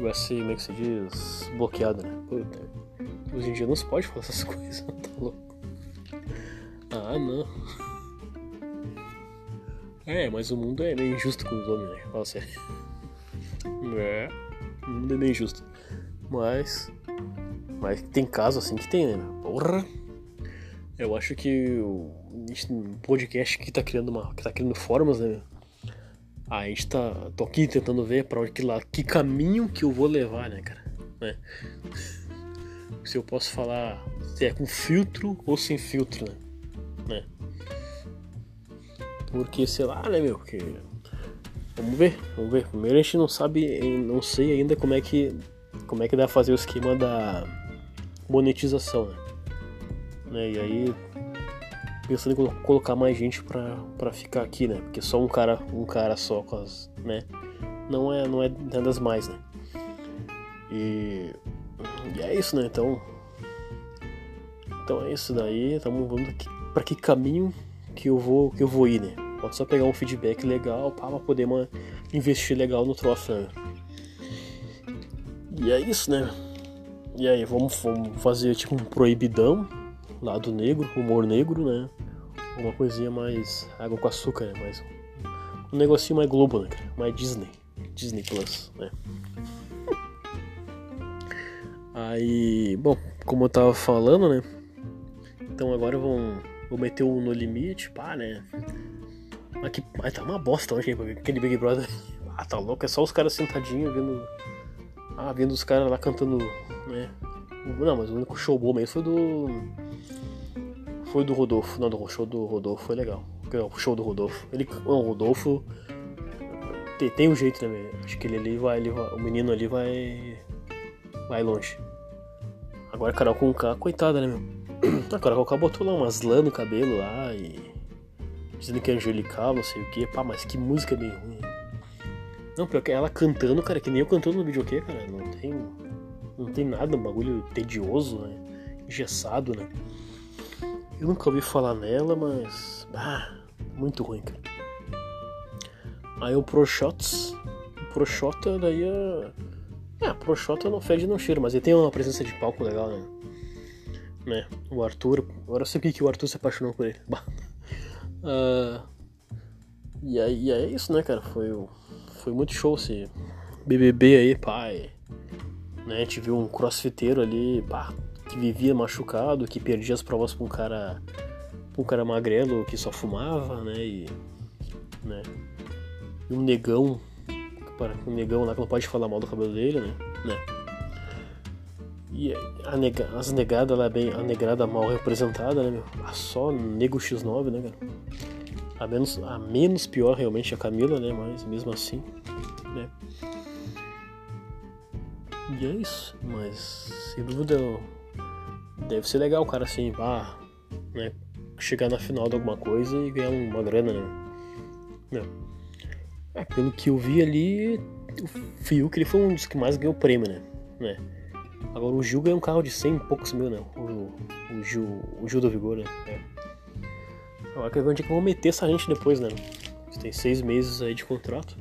Ia ser, como é que se diz? Bloqueado, né? Puta. Hoje em dia não se pode falar essas coisas, tá louco. Ah, não. É, mas o mundo é meio injusto com os homens, né? Fala sério. É, o mundo é meio injusto. Mas. Mas tem casos assim que tem, né? Porra! Eu acho que o podcast que tá criando uma. que tá criando formas, né? A gente tá. tô aqui tentando ver pra que, lá, que caminho que eu vou levar, né, cara? Né? Se eu posso falar se é com filtro ou sem filtro, né? né? Porque, sei lá, né, meu? Porque. Vamos ver, vamos ver. Primeiro a gente não sabe, não sei ainda como é que. Como é que dá pra fazer o esquema da monetização, né? né? E aí pensando em colocar mais gente pra, pra ficar aqui, né? Porque só um cara, um cara só as, né? Não é, não é nada mais, né? E, e é isso, né? Então, então é isso daí. Estamos vendo para que caminho que eu vou que eu vou ir, né? Pode só pegar um feedback legal para poder uma, investir legal no troço, né? E é isso, né? E aí, vamos, vamos fazer tipo um proibidão lado negro, humor negro, né? Uma coisinha mais água com açúcar, né? Mais um negocinho mais Globo, né? Mais Disney, Disney Plus, né? Aí, bom, como eu tava falando, né? Então agora vão, vou meter o No Limite, pá, né? Mas, que, mas tá uma bosta hoje, aquele Big Brother. Ah, tá louco, é só os caras sentadinhos vendo. Ah, vendo os caras lá cantando, né? Não, mas o único show bom mesmo foi do foi do Rodolfo. Não, do show do Rodolfo foi legal. O show do Rodolfo. Ele, o Rodolfo tem, tem um jeito, né? Acho que ele ali vai, ele vai, o menino ali vai vai longe. Agora Carol com K, coitada, né, meu? A Carol com K botou lá umas lã no cabelo lá e dizendo que é angelical, não sei o que. Pá, mas que música bem ruim. Não, pior que ela cantando, cara, que nem eu cantando no videokê, cara. Não tem, não tem nada, um bagulho tedioso, né? Engessado, né? Eu nunca ouvi falar nela, mas. Ah, muito ruim, cara. Aí o Proshots. O Proshota daí é. É, Proshota não fede não cheira, mas ele tem uma presença de palco legal, né? né? O Arthur. Agora eu sei que o Arthur se apaixonou por ele. uh, e, aí, e é isso, né, cara? Foi, foi muito show esse BBB aí, pai. Né? A gente viu um crossfiteiro ali, pá, que vivia machucado, que perdia as provas pra um cara, pra um cara magrelo que só fumava, né? E, né? e um negão, um negão lá que não pode falar mal do cabelo dele, né? né? E a nega, as negadas lá é bem, a negrada mal representada, né? Meu? Ah, só nego X9, né, cara? A menos, a menos pior realmente é a Camila, né? Mas mesmo assim, né? E é isso, mas sem dúvida deve ser legal o cara assim, ah, né? Chegar na final de alguma coisa e ganhar uma grana, né? É, pelo que eu vi ali, o Fiuk ele foi um dos que mais ganhou prêmio, né? né? Agora o Gil ganha um carro de 100 e poucos mil, né? O, o, Gil, o Gil do Vigor, né? É. Agora que onde é que vão meter essa gente depois, né? Tem seis meses aí de contrato.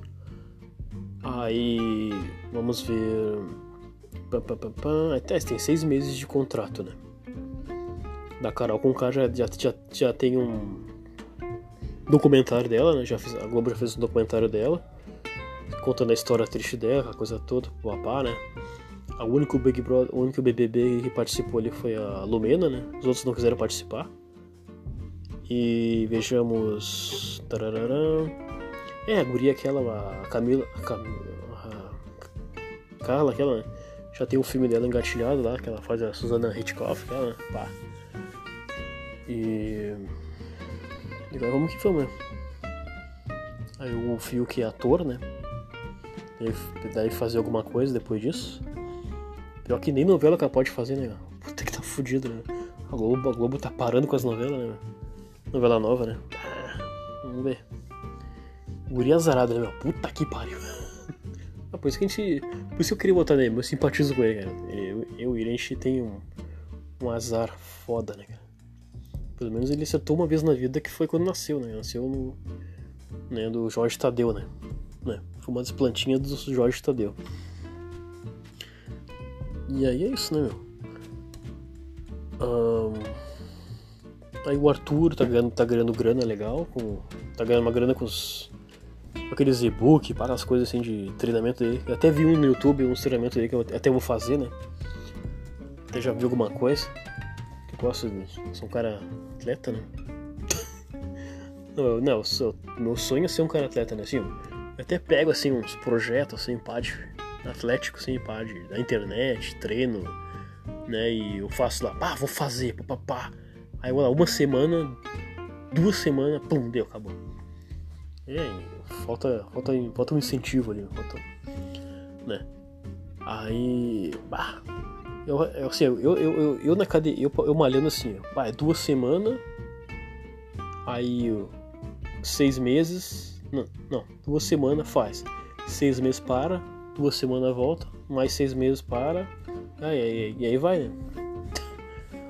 Aí vamos ver. Pam, pam. Até tem seis meses de contrato, né? Da Carol com K já, já, já, já tem um documentário dela, né? Já fiz, a Globo já fez um documentário dela, contando a história triste dela, a coisa toda, papá, né? O único Big Brother, o único BBB que participou ali foi a Lumena, né? Os outros não quiseram participar. E vejamos. Tarararã. É, a guria aquela, a Camila. A, Camila, a Carla, aquela, né? Já tem um filme dela engatilhado lá, que ela faz a Susana Hitchcock, aquela, né? Pá. E. E agora vamos que vamos, né? Aí o Fiuk é ator, né? Deve fazer alguma coisa depois disso. Pior que nem novela que ela pode fazer, né? Puta que tá fudido, né? A Globo, a Globo tá parando com as novelas, né? Novela nova, né? Ah, vamos ver. Guri azarado, né, meu? Puta que pariu. Ah, por isso que a gente. Por isso que eu queria botar nele, eu simpatizo com ele, cara. Eu, eu e ele, a gente tem um, um azar foda, né, cara? Pelo menos ele acertou uma vez na vida que foi quando nasceu, né? Nasceu no. Né, do Jorge Tadeu, né? né? Foi uma das plantinhas do Jorge Tadeu. E aí é isso, né, meu? Um, aí o Arthur tá ganhando, tá ganhando grana legal, com, tá ganhando uma grana com os com aqueles e-book, para as coisas assim de treinamento dele. Eu até vi um no YouTube, um treinamento dele que eu até vou fazer, né? Até já vi alguma coisa. Eu gosto de. Sou um cara atleta, né? não, não sou, meu sonho é ser um cara atleta, né? Assim, eu até pego assim uns projetos assim, pá, de atlético, assim, pá, de, da internet, treino, né? E eu faço lá, pá, vou fazer, papapá. Aí lá, uma semana, duas semanas, pum, deu, acabou. É, falta, falta, falta um incentivo ali, falta, né? Aí, bah, eu, eu, assim, eu, eu, eu, eu na academia, eu, eu malhando assim, pá, é duas semanas, aí seis meses, não, não, duas semanas faz, seis meses para, duas semanas volta, mais seis meses para, aí, aí, e aí vai, né?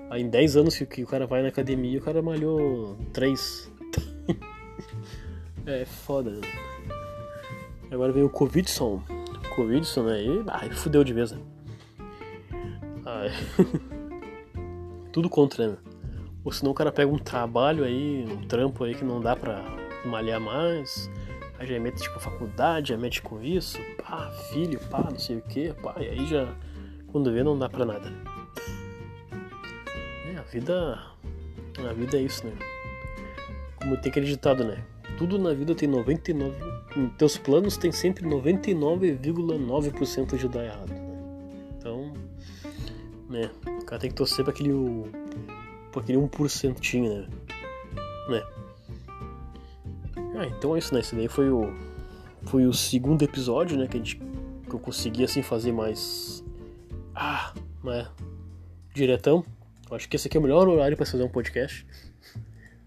Aí em 10 anos que, o cara vai na academia, o cara malhou 3. é foda. Agora vem o Covidson. Covidson, né? E ai, fudeu de vez, né? Ai. Tudo contra, né? Ou senão o cara pega um trabalho aí, um trampo aí que não dá pra malhar mais. Aí já mete tipo faculdade, já mete com isso, pá, filho, pá, não sei o que, pá, e aí já quando vê não dá pra nada. Vida. A vida é isso, né? Como tem acreditado, né? Tudo na vida tem 99. Em teus planos tem sempre 99,9% de dar errado. Né? Então, né? O cara tem que torcer pra aquele. pra aquele 1%, né? né? Ah, então é isso, né? Esse daí foi o. Foi o segundo episódio, né? Que, a gente, que eu consegui assim fazer mais. Ah, né? Diretão. Eu acho que esse aqui é o melhor horário para fazer um podcast.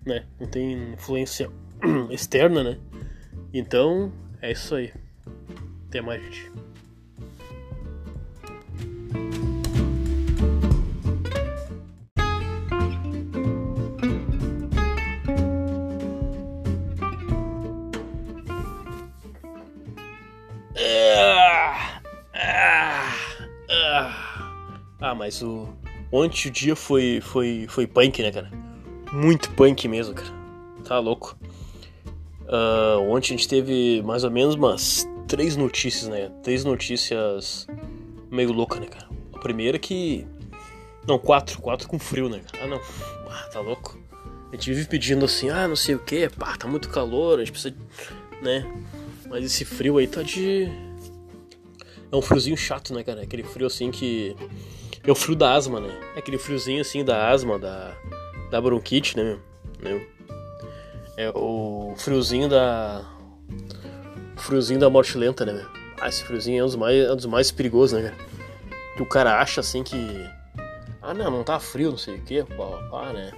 Né? Não tem influência externa, né? Então, é isso aí. Até mais, gente. Ah, mas o ontem o dia foi foi foi punk, né, cara? Muito punk mesmo, cara. Tá louco. Uh, ontem a gente teve mais ou menos umas três notícias, né? Três notícias meio loucas, né, cara? A primeira que. Não, quatro. Quatro com frio, né? Ah, não. Ah, tá louco. A gente vive pedindo assim, ah, não sei o que, pá, tá muito calor, a gente precisa. né? Mas esse frio aí tá de. É um friozinho chato, né, cara? Aquele frio assim que. É o frio da asma, né? É aquele friozinho assim da asma, da. da bronquite, né, meu? É o friozinho da. Friozinho da morte lenta, né? Ah, esse friozinho é um dos mais, é um dos mais perigosos, né? Que o cara acha assim que. Ah, não, não tá frio, não sei o que, pá, pá, né?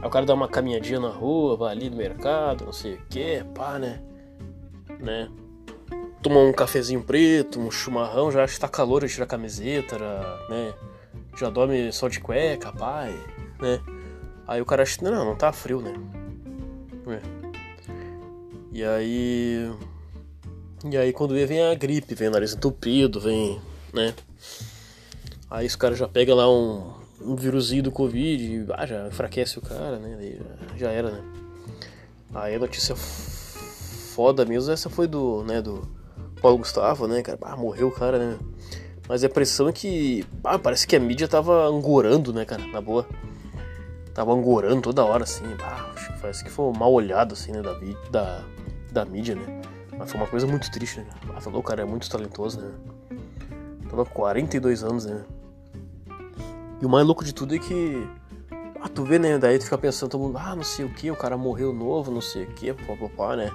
Aí o cara dá uma caminhadinha na rua, vai ali no mercado, não sei o que, pá, né? Né? tomar um cafezinho preto, um chimarrão, já acha que tá calor, tira a camiseta, né? Já dorme só de cueca, pai, né? Aí o cara não, não tá frio, né? É. E aí. E aí quando vem a gripe, vem o nariz entupido, vem, né? Aí os caras já pega lá um, um vírusinho do Covid ah, já enfraquece o cara, né? Já, já era, né? Aí a notícia foda mesmo, essa foi do, né, do Paulo Gustavo, né, cara? Ah, morreu o cara, né? Mas a impressão é que. Ah, parece que a mídia tava angorando, né, cara? Na boa. Tava angorando toda hora, assim. Ah, parece que foi mal olhado, assim, né, da, da, da mídia, né? Mas foi uma coisa muito triste, né? Ah, falou, o cara é muito talentoso, né? Tava 42 anos, né? E o mais louco de tudo é que. Ah, tu vê, né? Daí tu fica pensando, todo mundo, ah, não sei o que, o cara morreu novo, não sei o que, papapá, né?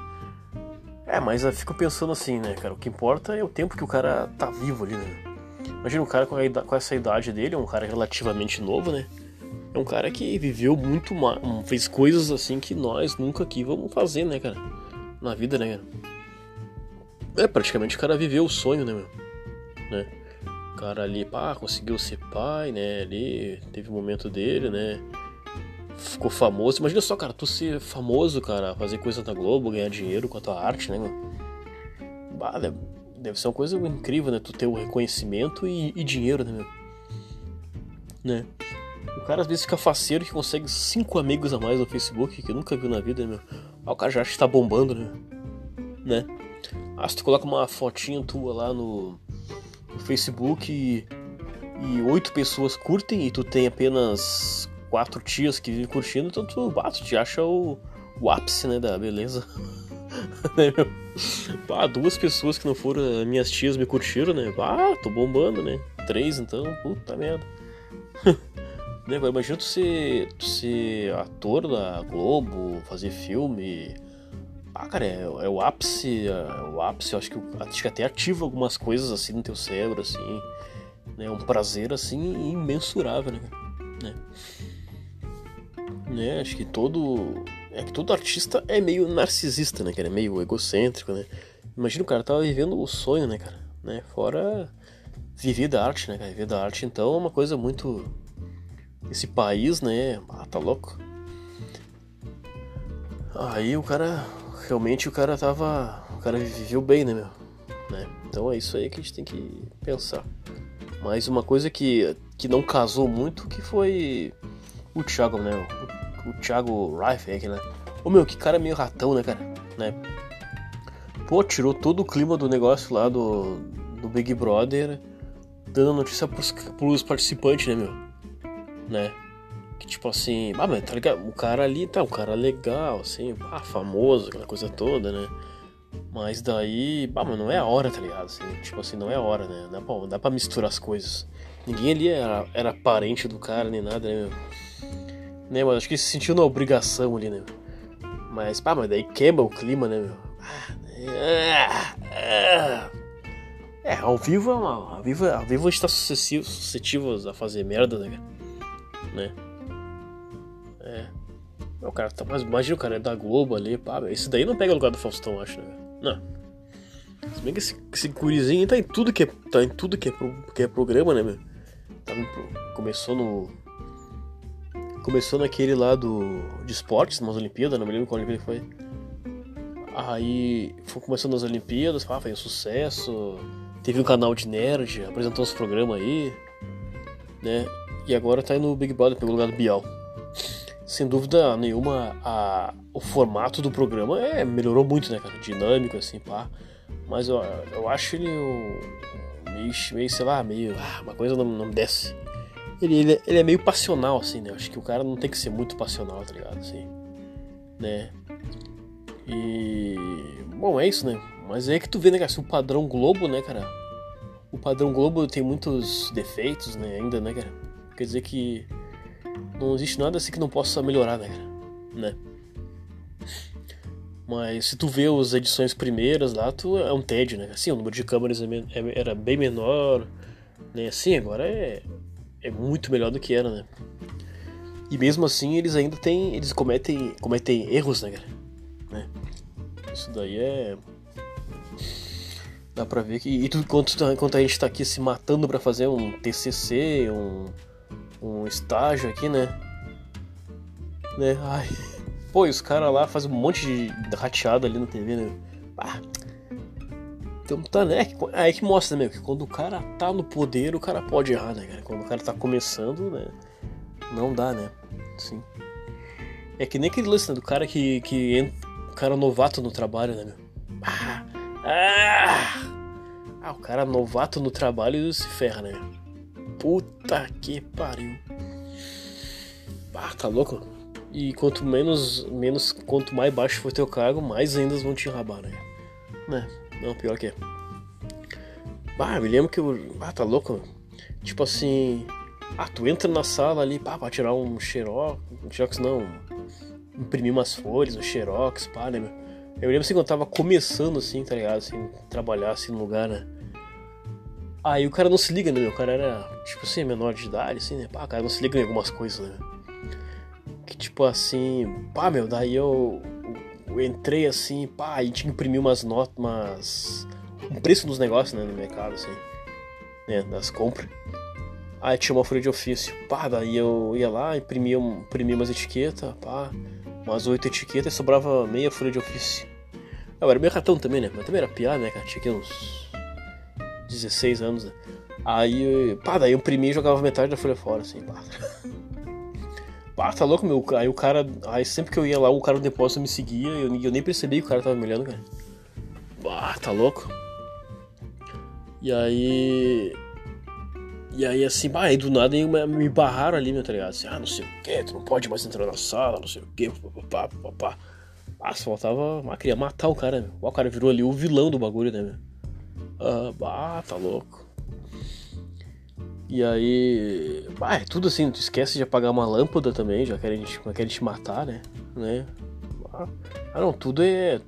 É, mas eu fico pensando assim, né, cara? O que importa é o tempo que o cara tá vivo ali, né? Imagina um cara com, a, com essa idade dele, um cara relativamente novo, né? É um cara que viveu muito mais, fez coisas assim que nós nunca aqui vamos fazer, né, cara? Na vida, né? É, praticamente o cara viveu o sonho, né, meu? Né? O cara ali, pá, conseguiu ser pai, né? Ali teve o momento dele, né? ficou famoso. Imagina só, cara, tu ser famoso, cara, fazer coisa na Globo, ganhar dinheiro com a tua arte, né, mano? Bah, deve, deve ser uma coisa incrível, né? Tu ter o reconhecimento e, e dinheiro, né, meu? Né? O cara às vezes fica faceiro que consegue cinco amigos a mais no Facebook que nunca viu na vida, né, meu? Ah, o cara já acha que tá bombando, né? Né? Ah, se tu coloca uma fotinha tua lá no, no Facebook e, e oito pessoas curtem e tu tem apenas quatro tias que vivem curtindo, então tu, ah, tu te acha o, o ápice, né, da beleza. né, ah, duas pessoas que não foram minhas tias me curtiram, né? Ah, tô bombando, né? Três, então, puta merda. né, imagina tu ser, tu ser ator da Globo, fazer filme. Ah, cara, é, é o ápice, é o ápice, eu acho que, acho que até ativa algumas coisas assim no teu cérebro, assim. Né, um prazer assim imensurável, né? né? né? Acho que todo. É que todo artista é meio narcisista, né, cara? É meio egocêntrico, né? Imagina o cara tava vivendo o sonho, né, cara? Né? Fora viver da arte, né, cara? Viver da arte, então, é uma coisa muito. Esse país, né? Ah, tá louco. Aí o cara. Realmente o cara tava. O cara viveu bem, né, meu? Né? Então é isso aí que a gente tem que pensar. Mas uma coisa que, que não casou muito que foi o Thiago, né? o Thiago Reif, né? Ô meu, que cara meio ratão, né, cara? Né? Pô, tirou todo o clima do negócio lá do, do Big Brother, dando notícia pros, pros participantes, né, meu? Né? Que tipo assim, ah, mas tá ligado? O cara ali tá, um cara legal, assim, ah, famoso, aquela coisa toda, né? Mas daí, bah, mas não é a hora, tá ligado? Assim, tipo assim, não é a hora, né? Dá pra, dá pra misturar as coisas. Ninguém ali era, era parente do cara nem nada, né, meu? Né, mano? Acho que se sentiu na obrigação ali, né? Mas, pá, mas daí quebra o clima, né, meu? É, ao vivo, ao vivo, ao vivo a gente tá suscetível a fazer merda, né, né? É. O cara tá, mas imagina o cara é da Globo ali, pá, esse daí não pega lugar do Faustão, acho, né? Não. Se bem que esse, esse gurizinho tá em tudo que é, tá em tudo que é, pro, que é programa, né, meu? Tá, começou no Começou naquele lá do, de esportes, nas Olimpíadas, não me lembro qual Olimpíada foi. Aí foi começando nas Olimpíadas, ah, foi um sucesso. Teve um canal de nerd, apresentou uns programas aí, né? E agora tá no Big Brother, pelo lugar do Bial. Sem dúvida nenhuma, a, o formato do programa é, melhorou muito, né, cara? Dinâmico, assim, pá. Mas eu, eu acho ele meio, meio, sei lá, meio. Ah, uma coisa não, não desce ele, ele, ele, é meio passional, assim, né? Acho que o cara não tem que ser muito passional, tá ligado? Assim, né? E. Bom, é isso, né? Mas é que tu vê, né, cara? O padrão Globo, né, cara? O padrão Globo tem muitos defeitos, né? Ainda, né, cara? Quer dizer que não existe nada assim que não possa melhorar, né, cara? Né? Mas se tu vê as edições primeiras lá, tu é um tédio, né? Assim, o número de câmeras é é, era bem menor, né? Assim, agora é é muito melhor do que era, né? E mesmo assim eles ainda têm. Eles cometem, cometem erros, né, cara? Né? Isso daí é. Dá pra ver que. E tu, enquanto, enquanto a gente tá aqui se matando pra fazer um TCC, um, um estágio aqui, né? Né? Ai. Pô, e os caras lá fazem um monte de rateada ali na TV, né? Então tá, né? Aí que mostra, meu, que quando o cara tá no poder, o cara pode errar, né, cara? Quando o cara tá começando, né? Não dá, né? Sim. É que nem aquele lance, né, do cara que, que entra, o cara novato no trabalho, né, meu? Ah, ah, ah, o cara novato no trabalho se ferra, né? Puta que pariu. Ah, tá louco? E quanto menos, menos quanto mais baixo for teu cargo, mais ainda vão te enrabar, né? Né? Não, pior que é. Ah, me lembro que eu. Ah, tá louco? Tipo assim. Ah, tu entra na sala ali, pá, pra tirar um xerox. Um xerox não. Imprimir umas folhas, um xerox, pá, né, meu? Eu lembro assim quando eu tava começando assim, tá ligado? Assim, trabalhar assim no lugar, né? Aí o cara não se liga, né? O cara era, tipo assim, menor de idade, assim, né? Pá, o cara não se liga em algumas coisas, né? Que tipo assim, pá, meu, daí eu, eu entrei assim, pá, e tinha que imprimir umas notas, um preço dos negócios, né, no mercado, assim, né? Das compras. Aí tinha uma folha de ofício, pá, daí eu ia lá, imprimia, imprimia umas etiquetas, pá umas oito etiquetas e sobrava meia folha de ofício. Eu era meio ratão também, né? Mas também era piada, né, cara? Tinha uns 16 anos, né? Aí, pá, daí eu imprimi e jogava metade da folha fora, assim, pá. Pá, tá louco, meu? Aí o cara, aí sempre que eu ia lá, o cara do depósito me seguia e eu, eu nem percebi que o cara tava me olhando, cara. Bah, tá louco. E aí, e aí, assim, bah, aí do nada me barraram ali, meu, tá ligado? Assim, ah, não sei o que, tu não pode mais entrar na sala, não sei o que, papapá, papapá. Ah, só faltava. Ah, queria matar o cara, meu. O cara virou ali o vilão do bagulho, né, meu? Ah, bah, tá louco. E aí. Bah, é tudo assim, tu esquece de apagar uma lâmpada também, já querem te, querem te matar, né? né? Ah, não, tudo é.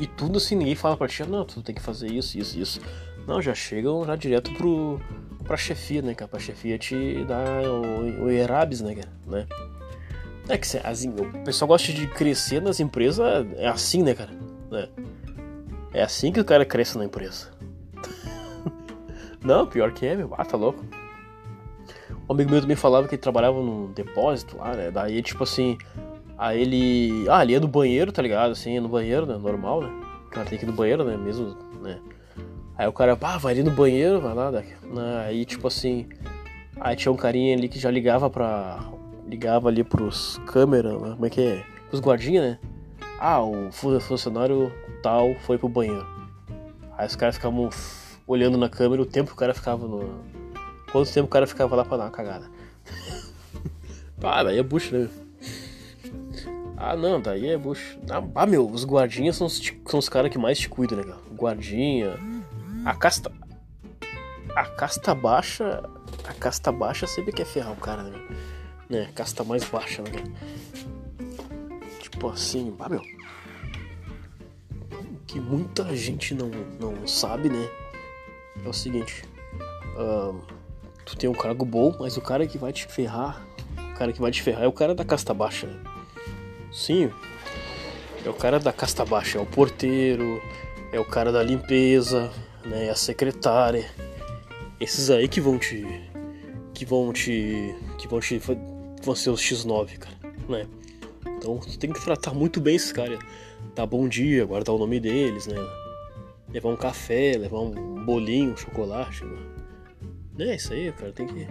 E tudo assim, ninguém fala pra ti, ah, não, tu tem que fazer isso, isso, isso. Não, já chegam já direto pro pra chefia, né, cara? Pra chefia te dar o, o Erabs, né, cara? Né? É que assim, o pessoal gosta de crescer nas empresas, é assim, né, cara? Né? É assim que o cara cresce na empresa. Não, pior que é, meu. Ah, tá louco. Um amigo meu também falava que ele trabalhava num depósito lá, né? Daí, tipo assim, aí ele. Ah, ele ia no banheiro, tá ligado? Assim, ia no banheiro, né? Normal, né? O cara tem que ir no banheiro, né? Mesmo, né? Aí o cara, pá, vai ali no banheiro, vai lá. Né? Aí, tipo assim, aí tinha um carinha ali que já ligava pra. Ligava ali pros câmeras, né? como é que é? Pros guardinhas, né? Ah, o funcionário tal foi pro banheiro. Aí os caras ficavam olhando na câmera o tempo que o cara ficava no. Quanto tempo o cara ficava lá pra dar uma cagada. ah, daí é bucho, né? Ah, não, daí é bucho. Ah, meu, os guardinhas são os, são os caras que mais te cuidam, né, cara? Guardinha a casta. A casta baixa. A casta baixa sempre quer ferrar o cara, né? né? Casta mais baixa, né? Tipo assim, ah, meu. Que muita gente não, não sabe, né? É o seguinte. Uh, tu tem um cargo bom, mas o cara que vai te ferrar. O cara que vai te ferrar é o cara da casta baixa. Né? Sim. É o cara da casta baixa, é o porteiro, é o cara da limpeza, né, a secretária, esses aí que vão te que vão te que vão te vão ser os X9, cara, né? Então tu tem que tratar muito bem esses caras, dar bom dia, guardar o nome deles, né? Levar um café, levar um bolinho, um chocolate, né? É isso aí, cara, tem que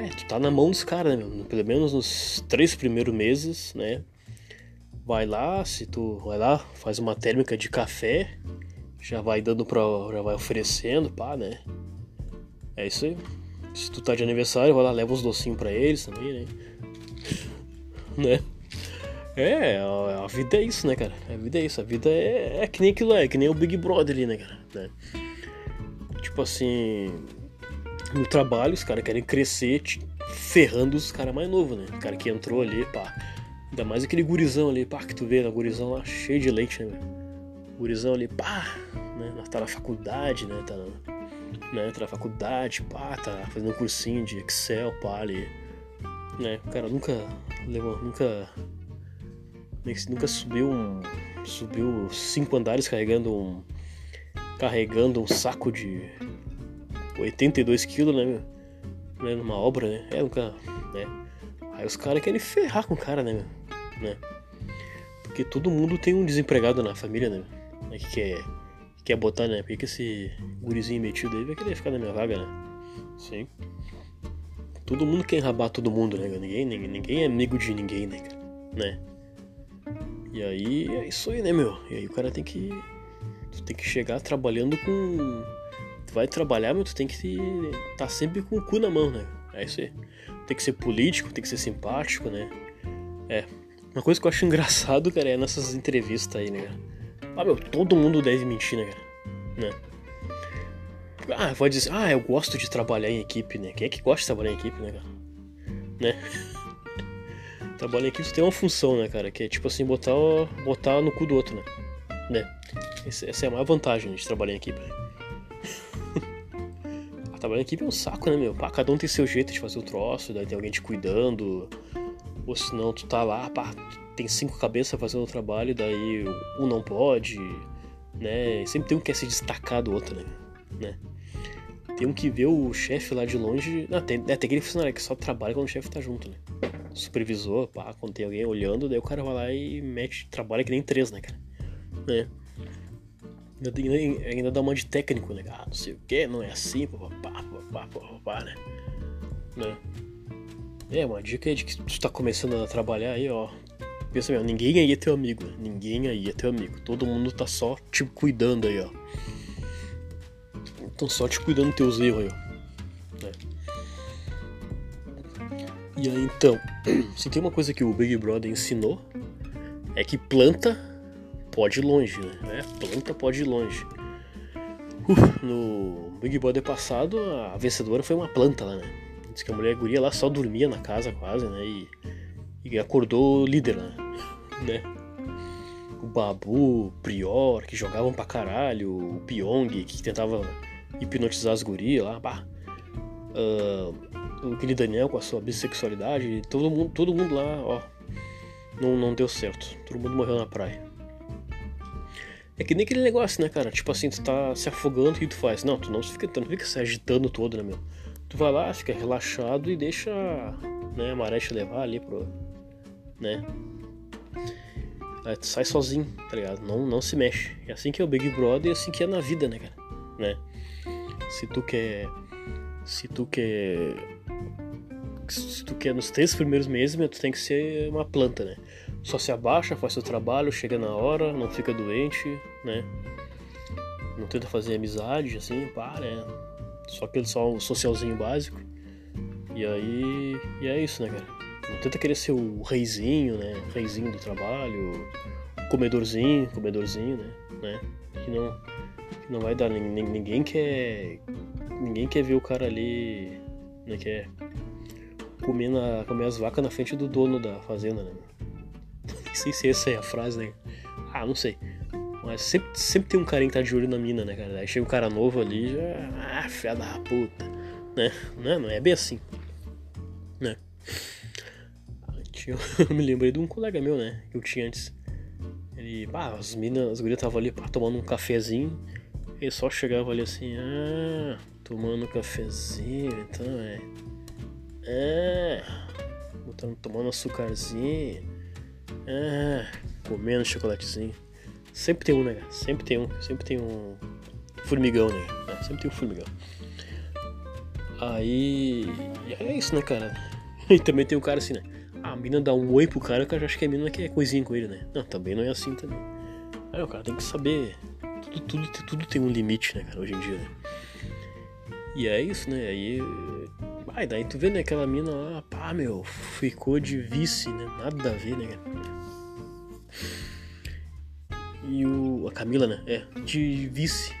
é, tu tá na mão dos caras, né? Pelo menos nos três primeiros meses, né? Vai lá, se tu vai lá, faz uma térmica de café, já vai dando pra. já vai oferecendo, pá, né? É isso aí. Se tu tá de aniversário, vai lá, leva uns docinhos pra eles também, né? né? É, a, a, vida é isso, né, cara? A vida é isso. A vida é, é que nem aquilo é, que nem o Big Brother ali, né, cara? Né? Tipo assim. No trabalho, os caras querem crescer ferrando os caras mais novos, né? O cara que entrou ali, pá. Ainda mais aquele gurizão ali, pá, que tu vê, né? Gurizão lá cheio de leite, né, gurizão ali, pá, né? Tá na faculdade, né? Tá, né? tá na faculdade, pá, tá fazendo um cursinho de Excel, pá, ali. Né? O cara nunca levou, nunca. Nunca subiu um. Subiu cinco andares carregando um. carregando um saco de 82 quilos, né, meu? Né, numa obra, né? É, nunca, né? Aí os caras querem ferrar com o cara, né, meu? Né? Porque todo mundo tem um desempregado na família, né? Que quer, que quer botar, né? Por que esse gurizinho metido aí vai querer ficar na minha vaga, né? Sim. Todo mundo quer enrabar todo mundo, né? Ninguém, ninguém, ninguém é amigo de ninguém, né, cara? Né? E aí é isso aí, né, meu? E aí o cara tem que. Tu tem que chegar trabalhando com. Tu vai trabalhar, mas tu tem que tá sempre com o cu na mão, né? É isso aí. Tem que ser político, tem que ser simpático, né? É. Uma coisa que eu acho engraçado, cara, é nessas entrevistas aí, né, cara? Ah, meu, todo mundo deve mentir, né, cara? Né? Ah, pode dizer, ah, eu gosto de trabalhar em equipe, né? Quem é que gosta de trabalhar em equipe, né, cara? Né? Trabalhar em equipe tem uma função, né, cara? Que é tipo assim, botar, botar no cu do outro, né? né? Essa é a maior vantagem de trabalhar em equipe. Né? Trabalhar em equipe é um saco, né, meu? Pá, cada um tem seu jeito de fazer o troço, daí tem alguém te cuidando. Ou senão tu tá lá, pá, tem cinco cabeças fazendo o trabalho, daí um não pode, né? Sempre tem um que quer se destacar do outro, né? né? Tem um que vê o chefe lá de longe. Não, tem, é, tem aquele funcionário que só trabalha quando o chefe tá junto, né? supervisor, pá, quando tem alguém olhando, daí o cara vai lá e mete, trabalha que nem três, né, cara? Né? Ainda, ainda dá uma de técnico, né? Ah, não sei o que, não é assim, papapá, papapá, papapá, né? né? É, uma dica é de que tu tá começando a trabalhar aí, ó. Pensa mesmo, ninguém aí é teu amigo, né? ninguém aí é teu amigo. Todo mundo tá só te cuidando aí, ó. Estão só te cuidando dos teus erros aí, ó. Né? E aí então, se tem uma coisa que o Big Brother ensinou, é que planta pode ir longe, né? É, planta pode ir longe. No Big Brother passado, a vencedora foi uma planta lá, né? Diz que a mulher guria lá só dormia na casa quase, né? E, e acordou líder lá, né? O Babu, o Prior, que jogavam pra caralho, o Pyong, que tentava hipnotizar as gurias lá, pá. Uh, o aquele Daniel com a sua bissexualidade, todo mundo, todo mundo lá, ó, não, não deu certo. Todo mundo morreu na praia. É que nem aquele negócio, né, cara? Tipo assim, tu tá se afogando, o que tu faz? Não, tu não fica, tu não fica se agitando todo, né, meu? Tu vai lá, fica relaxado e deixa né, a maré te levar ali pro. né? Aí tu sai sozinho, tá ligado? Não, não se mexe. É assim que é o Big Brother e é assim que é na vida, né, cara? Né? Se tu quer. Se tu quer se tu quer nos três primeiros meses, meu, tu tem que ser uma planta, né? Só se abaixa, faz seu trabalho, chega na hora, não fica doente, né? Não tenta fazer amizade, assim, pá, né? Só aquele só o socialzinho básico. E aí. E é isso, né, cara? Não tenta querer ser o reizinho, né? Reizinho do trabalho, comedorzinho, comedorzinho, né? né? Que não. Que não vai dar. Ninguém quer. Ninguém quer ver o cara ali. Né, quer comer, na, comer as vacas na frente do dono da fazenda, né? Sei se essa é a frase, né? Ah, não sei. Mas sempre, sempre tem um carinha que tá de olho na mina, né, cara? Aí chega um cara novo ali já. Ah, filha da puta. Né? Não, é, não é bem assim. Né? Eu me lembrei de um colega meu, né? Que eu tinha antes. Ele. Ah, as minas, as gurias estavam ali pá, tomando um cafezinho. Ele só chegava ali assim, ah, tomando um cafezinho, então é. É. Botando, tomando açúcarzinho. É. Comendo chocolatezinho. Sempre tem um, né? Sempre tem um. Sempre tem um formigão, né? É, sempre tem um formigão. Aí. É isso, né, cara? E também tem o cara assim, né? A mina dá um oi pro cara, o cara acha que a mina quer coisinha com ele, né? Não, também não é assim também. Aí o cara tem que saber. Tudo, tudo, tudo tem um limite, né, cara, hoje em dia, né? E é isso, né? Aí Ai, daí tu vê, né, aquela mina lá, pá, meu, ficou de vice, né? Nada a ver, né, E o. A Camila, né? É, de vice.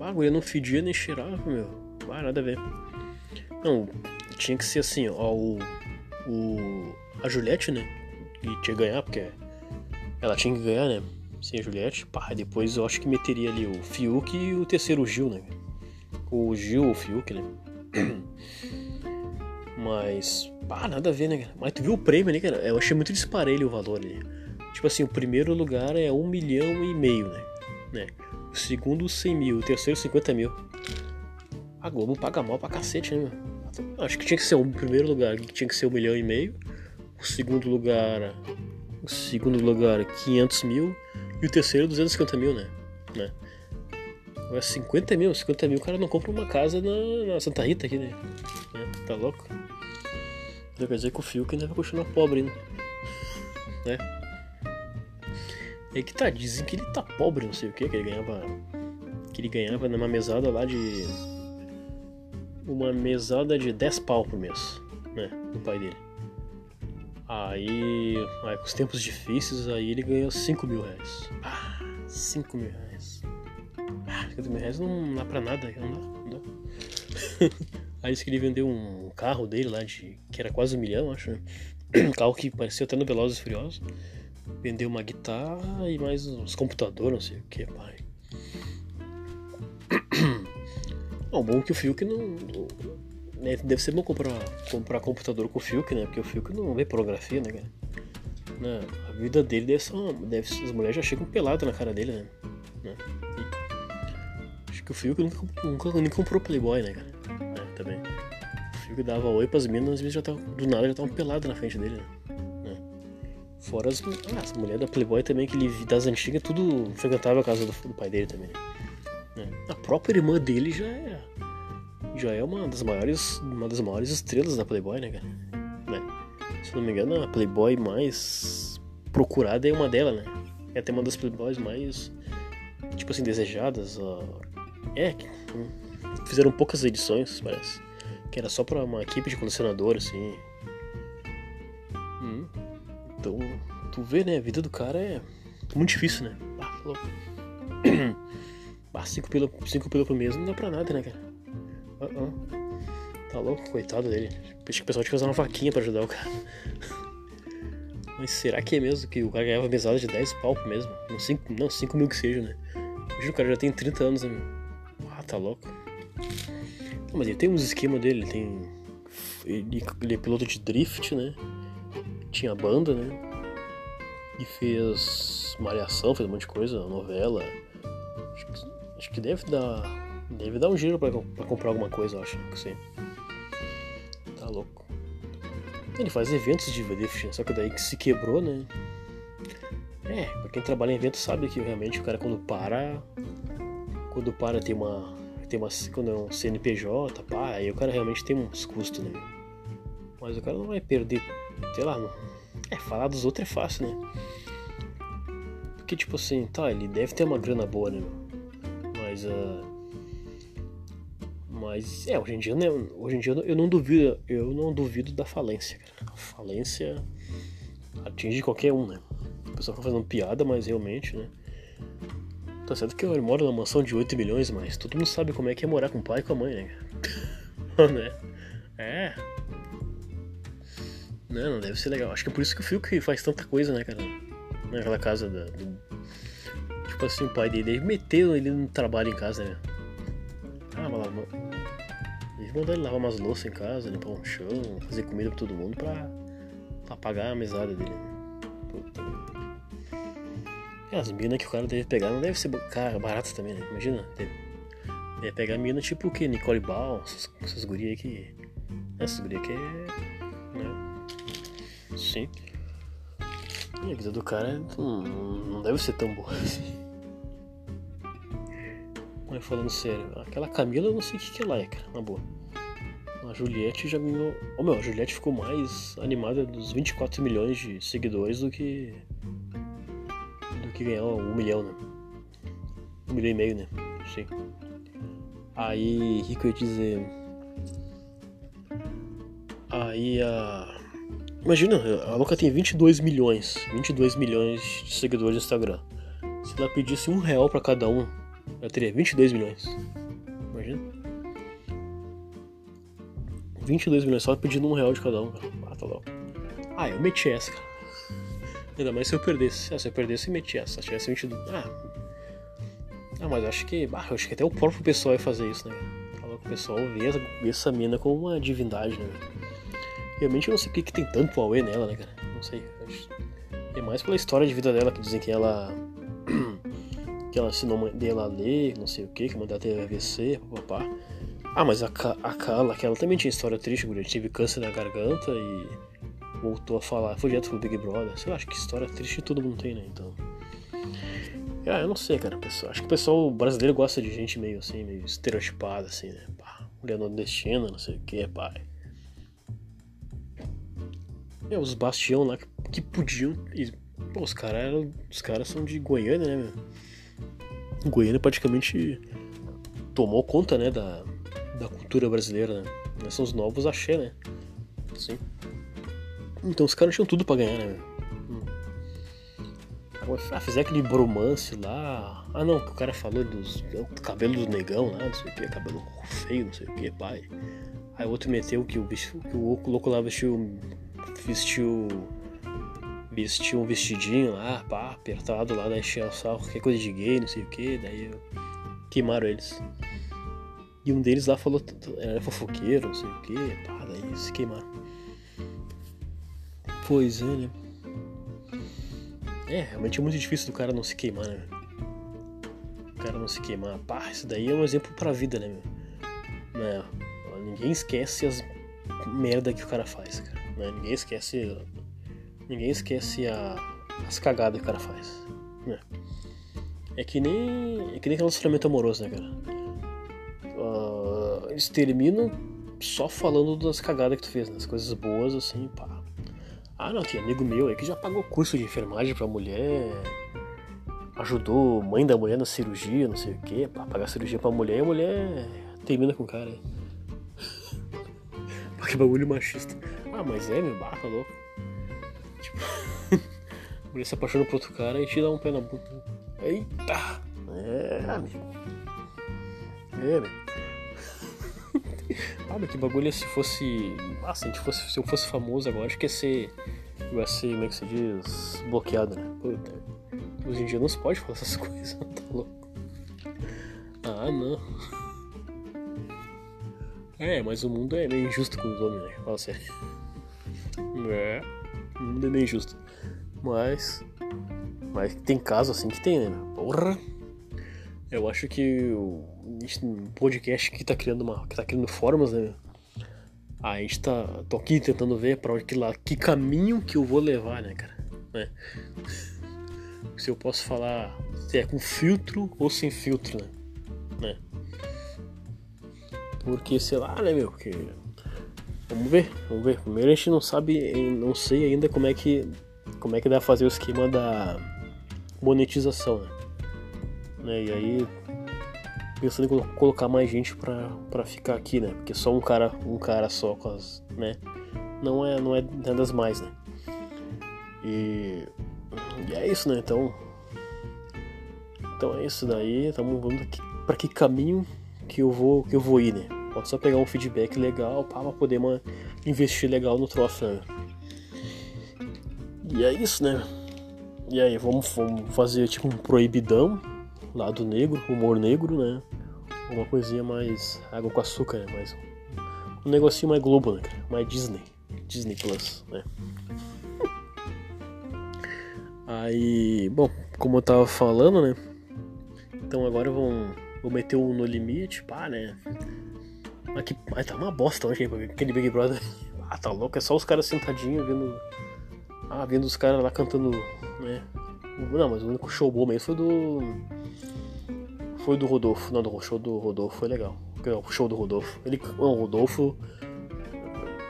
Ah, a guria não fedia nem cheirava, meu. Ah, nada a ver. Não, tinha que ser assim, ó, o. o a Juliette, né? E tinha que ganhar, porque ela tinha que ganhar, né? Sem a Juliette. Pá, depois eu acho que meteria ali o Fiuk e o terceiro Gil, né? O Gil, o Fiuk, né? Mas, pá, nada a ver, né, cara? Mas tu viu o prêmio ali, cara? Eu achei muito disparelho o valor ali. Tipo assim, o primeiro lugar é um milhão e meio, né? né? O segundo, 100 mil. O terceiro, 50 mil. A Globo paga mal pra cacete, né, meu? Acho que tinha que ser o primeiro lugar, que tinha que ser um milhão e meio. O segundo lugar. O segundo lugar, 500 mil. E o terceiro, 250 mil, né? né? Agora, 50 mil. 50 mil, o cara não compra uma casa na, na Santa Rita aqui, né? É, tá louco? Então quer dizer que o Fiuk ainda vai continuar pobre ainda. Né? É que tá, dizem que ele tá pobre, não sei o que, que ele ganhava. Que ele ganhava numa mesada lá de. Uma mesada de 10 pau por mês, né? Do pai dele. Aí, aí com os tempos difíceis, aí ele ganhou 5 mil reais. Ah, 5 mil reais. Ah, 5 mil reais não dá pra nada, não dá. Não dá. aí disse que ele vendeu um carro dele lá, de, que era quase um milhão, acho. Né? Um carro que parecia até no Velozes e Furiosos. Vendeu uma guitarra e mais uns computadores, não sei o que, pai. Bom, bom que o Fiuk não. Né, deve ser bom comprar, comprar computador com o Fiuk, né? Porque o Fiuk não vê pornografia, né, cara? Né? A vida dele deve ser uma, deve, As mulheres já chegam peladas na cara dele, né? né? E, acho que o Fiuk nunca, nunca, nunca comprou Playboy, né, cara? Também. O Fiuk dava oi pras minas, às vezes já tava, do nada já estavam peladas na frente dele, né? Fora as, ah, as mulheres da Playboy também, que ele das antigas, tudo frequentava a casa do, do pai dele também, né? A própria irmã dele já é. Já é uma das maiores. Uma das maiores estrelas da Playboy, né, cara? Né? Se não me engano, a Playboy mais procurada é uma delas, né? É até uma das Playboys mais. Tipo assim, desejadas. É, hum, fizeram poucas edições, parece. Que era só pra uma equipe de colecionador, assim. Hum. Então, tu vê, né? A vida do cara é muito difícil, né? Ah, louco. Ah, 5 pila, cinco pila por mês não dá pra nada, né, cara? Uh -uh. Tá louco, coitado dele. Acho que o pessoal tinha que fazer uma vaquinha pra ajudar o cara. Mas será que é mesmo que o cara ganhava mesada de 10 pau mês? Não 5, não, 5 mil que seja, né? Imagina, o cara já tem 30 anos, né? Ah, tá louco. Mas ele tem uns esquemas dele, ele tem. Ele, ele é piloto de drift, né? tinha banda, né? E fez Malhação, fez um monte de coisa, novela. Acho que, acho que deve dar. Deve dar um giro pra, pra comprar alguma coisa, acho. Que sim. Tá louco. Ele faz eventos de drift, só que daí que se quebrou, né? É, pra quem trabalha em evento sabe que realmente o cara quando para. Quando para tem uma. Tem uma. Quando é um CNPJ, pá, aí o cara realmente tem uns custos, né? Mas o cara não vai perder sei lá, é, falar dos outros é fácil, né? Porque, tipo assim, tá, ele deve ter uma grana boa, né? Mas, uh, mas, é, hoje em dia, né, hoje em dia eu não duvido, eu não duvido da falência, cara. A falência atinge qualquer um, né? O pessoal fica fazendo piada, mas realmente, né? Tá certo que eu moro numa mansão de 8 milhões, mas todo mundo sabe como é que é morar com o pai e com a mãe, né? né? É, não, não deve ser legal. Acho que é por isso que o Fiuk faz tanta coisa, né, cara? Naquela casa da, do... Tipo assim, o pai dele meter ele no trabalho em casa, né? Ah, mas lá, deve mandar ele lavar umas louças em casa, limpar um chão, fazer comida pra todo mundo pra, pra pagar a mesada dele. Né? Puta. E as minas que o cara deve pegar não deve ser cara, barato também, né? Imagina, deve, deve pegar mina tipo o que? Nicole Ball, essas, essas gurias aí que. Essas gurias que é Sim. E a vida do cara não, não deve ser tão boa assim. Mas falando sério, aquela Camila eu não sei o que, que ela é, cara, na boa. A Juliette já ganhou. Oh, meu, a Juliette ficou mais animada dos 24 milhões de seguidores do que. Que ganhar um milhão, né? Um milhão e meio, né? Sim. Aí, o que eu ia dizer? Aí a. Imagina, a louca tem 22 milhões, 22 milhões de seguidores no Instagram. Se ela pedisse um real pra cada um, ela teria 22 milhões. Imagina. 22 milhões só pedindo um real de cada um. Ah, tá louco. Ah, eu meti essa, cara. Ainda mais se eu perdesse. Ah, se eu perdesse, eu meti essa. Se tivesse 22. Ah. Ah, mas acho que. Ah, acho que até o próprio pessoal ia fazer isso, né? O pessoal vê essa, vê essa mina como uma divindade, né? Realmente eu não sei o que, tem tanto Aue nela, né, cara? Não sei. É mais pela história de vida dela que dizem que ela. que ela a mãe dela ler, não sei o que, que a mãe dela teve AVC, papá. Ah, mas a, a Carla, que ela também tinha história triste, guria. Teve câncer na garganta e voltou a falar. Foi direto pro Big Brother. Sei lá, acho que história triste todo mundo tem, né? Então. Ah, eu não sei, cara, pessoal. Acho que o pessoal brasileiro gosta de gente meio assim, meio estereotipada, assim, né? Pá, mulher nordestina, não sei o que, pai. É, os bastião lá que, que podiam. E, pô, os caras os caras são de Goiânia, né, meu? Goiânia praticamente tomou conta, né, da, da cultura brasileira, né? São os novos axé, né? Sim. Então os caras tinham tudo pra ganhar, né? Hum. Ah, fizer aquele bromance lá. Ah não, que o cara falou dos do cabelo do negão lá, não sei o que, cabelo feio, não sei o que, pai. Aí o outro meteu que o bicho, que o louco lá vestiu. vestiu. vestiu um vestidinho lá, pá, apertado lá, daí encheu o sal, qualquer coisa de gay, não sei o que, daí queimaram eles. E um deles lá falou, era fofoqueiro, não sei o que, pá, daí se queimaram. Pois é, né? É, realmente é muito difícil do cara não se queimar, né? O cara não se queimar. Pá, isso daí é um exemplo pra vida, né, meu? Né? Ninguém esquece as merda que o cara faz, cara. Né? Ninguém esquece. Ninguém esquece a, as cagadas que o cara faz. Né? É que nem. É que nem relacionamento amoroso, né, cara? eles terminam só falando das cagadas que tu fez, né? das coisas boas, assim, pá. Ah, não, tem amigo meu aí que já pagou curso de enfermagem pra mulher, ajudou mãe da mulher na cirurgia, não sei o que, pra pagar cirurgia pra mulher e a mulher termina com o cara aí. que bagulho machista. Ah, mas é, meu, barra, tá louco. Tipo, a mulher se apaixona por outro cara e te dá um pé na bunda. Eita! É, amigo. É, meu. Ah, que bagulho se fosse. Ah, se, fosse, se eu fosse famoso agora, acho que ia ser. Ia ser, como é que se diz? Bloqueado, né? Puta. Hoje em dia não se pode falar essas coisas, tá louco. Ah, não. É, mas o mundo é meio injusto com os homens, né? Fala sério. É, o mundo é meio injusto. Mas. Mas tem caso assim que tem, né? Porra! Eu acho que o podcast que tá criando uma. que tá criando formas, né? A gente tá. tô aqui tentando ver pra onde que lá. que caminho que eu vou levar, né, cara? Né? Se eu posso falar se é com filtro ou sem filtro, né? né? Porque, sei lá, né, meu? Porque. Vamos ver, vamos ver. Primeiro a gente não sabe, não sei ainda como é que. como é que dá fazer o esquema da monetização, né? né? E aí pensando em colocar mais gente pra ficar aqui, né? Porque só um cara, um cara só né? Não é, não é nada mais, né? E, e é isso, né? Então, então é isso daí. Estamos vendo para que caminho que eu vou que eu vou ir, né? Pode só pegar um feedback legal para poder uma, investir legal no troço, né? E é isso, né? E aí, vamos, vamos fazer tipo um proibidão lado negro, humor negro, né? Uma coisinha mais água com açúcar, né? Mais um negocinho mais Globo, né? Mais Disney. Disney Plus, né? Aí, bom, como eu tava falando, né? Então agora vão, vou meter o No Limite, pá, né? Mas, que, mas tá uma bosta hoje, aquele Big Brother. Ah, tá louco, é só os caras sentadinhos vendo. Ah, vendo os caras lá cantando, né? Não, mas o único show bom mesmo foi do. Foi do Rodolfo. Não, do show do Rodolfo foi legal. O show do Rodolfo. Ele, o Rodolfo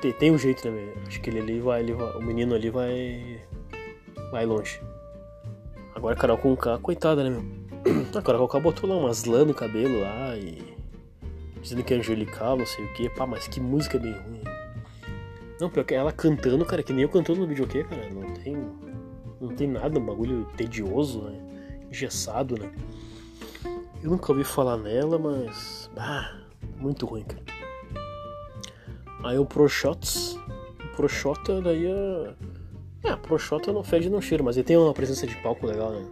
tem, tem um jeito, né? Acho que ele ali vai, ele vai. O menino ali vai. Vai longe. Agora a Carol com K, coitada, né, meu? A Carol com K botou lá umas lã no cabelo lá e. Dizendo que é angelical, não sei o que. Pá, mas que música bem ruim. Não, pior que ela cantando, cara, que nem eu cantando no videokê, cara. Não tem. Não tem nada, um bagulho tedioso, né? Engessado, né? Eu nunca ouvi falar nela, mas. Ah, muito ruim, cara. Aí o Proxots. O Proxota daí é. É, Proxota não fede não cheira, mas ele tem uma presença de palco legal, né?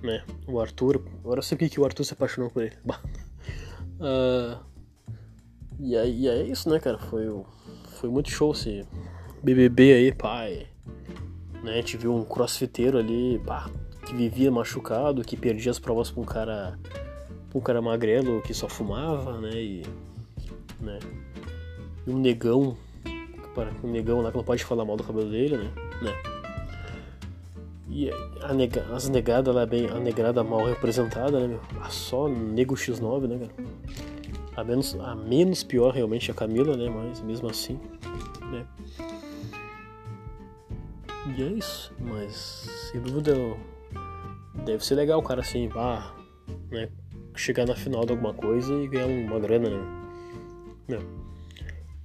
né? O Arthur. Agora eu sei o que o Arthur se apaixonou por ele. uh, e aí e é isso, né, cara? Foi, foi muito show esse BBB aí, pai. Né? A gente viu um crossfiteiro ali, pá, que vivia machucado, que perdia as provas pra um cara. um cara magrelo que só fumava, né? E. né? E um negão. Um negão lá que não pode falar mal do cabelo dele, né? né? E a nega, as negadas lá, bem, a negrada mal representada, né, meu? Ah, só nego X9, né, cara? A menos, a menos pior realmente é a Camila, né? Mas mesmo assim, né? E é isso, mas sem dúvida deve ser legal o cara assim, vá, né? Chegar na final de alguma coisa e ganhar uma grana, né? Não.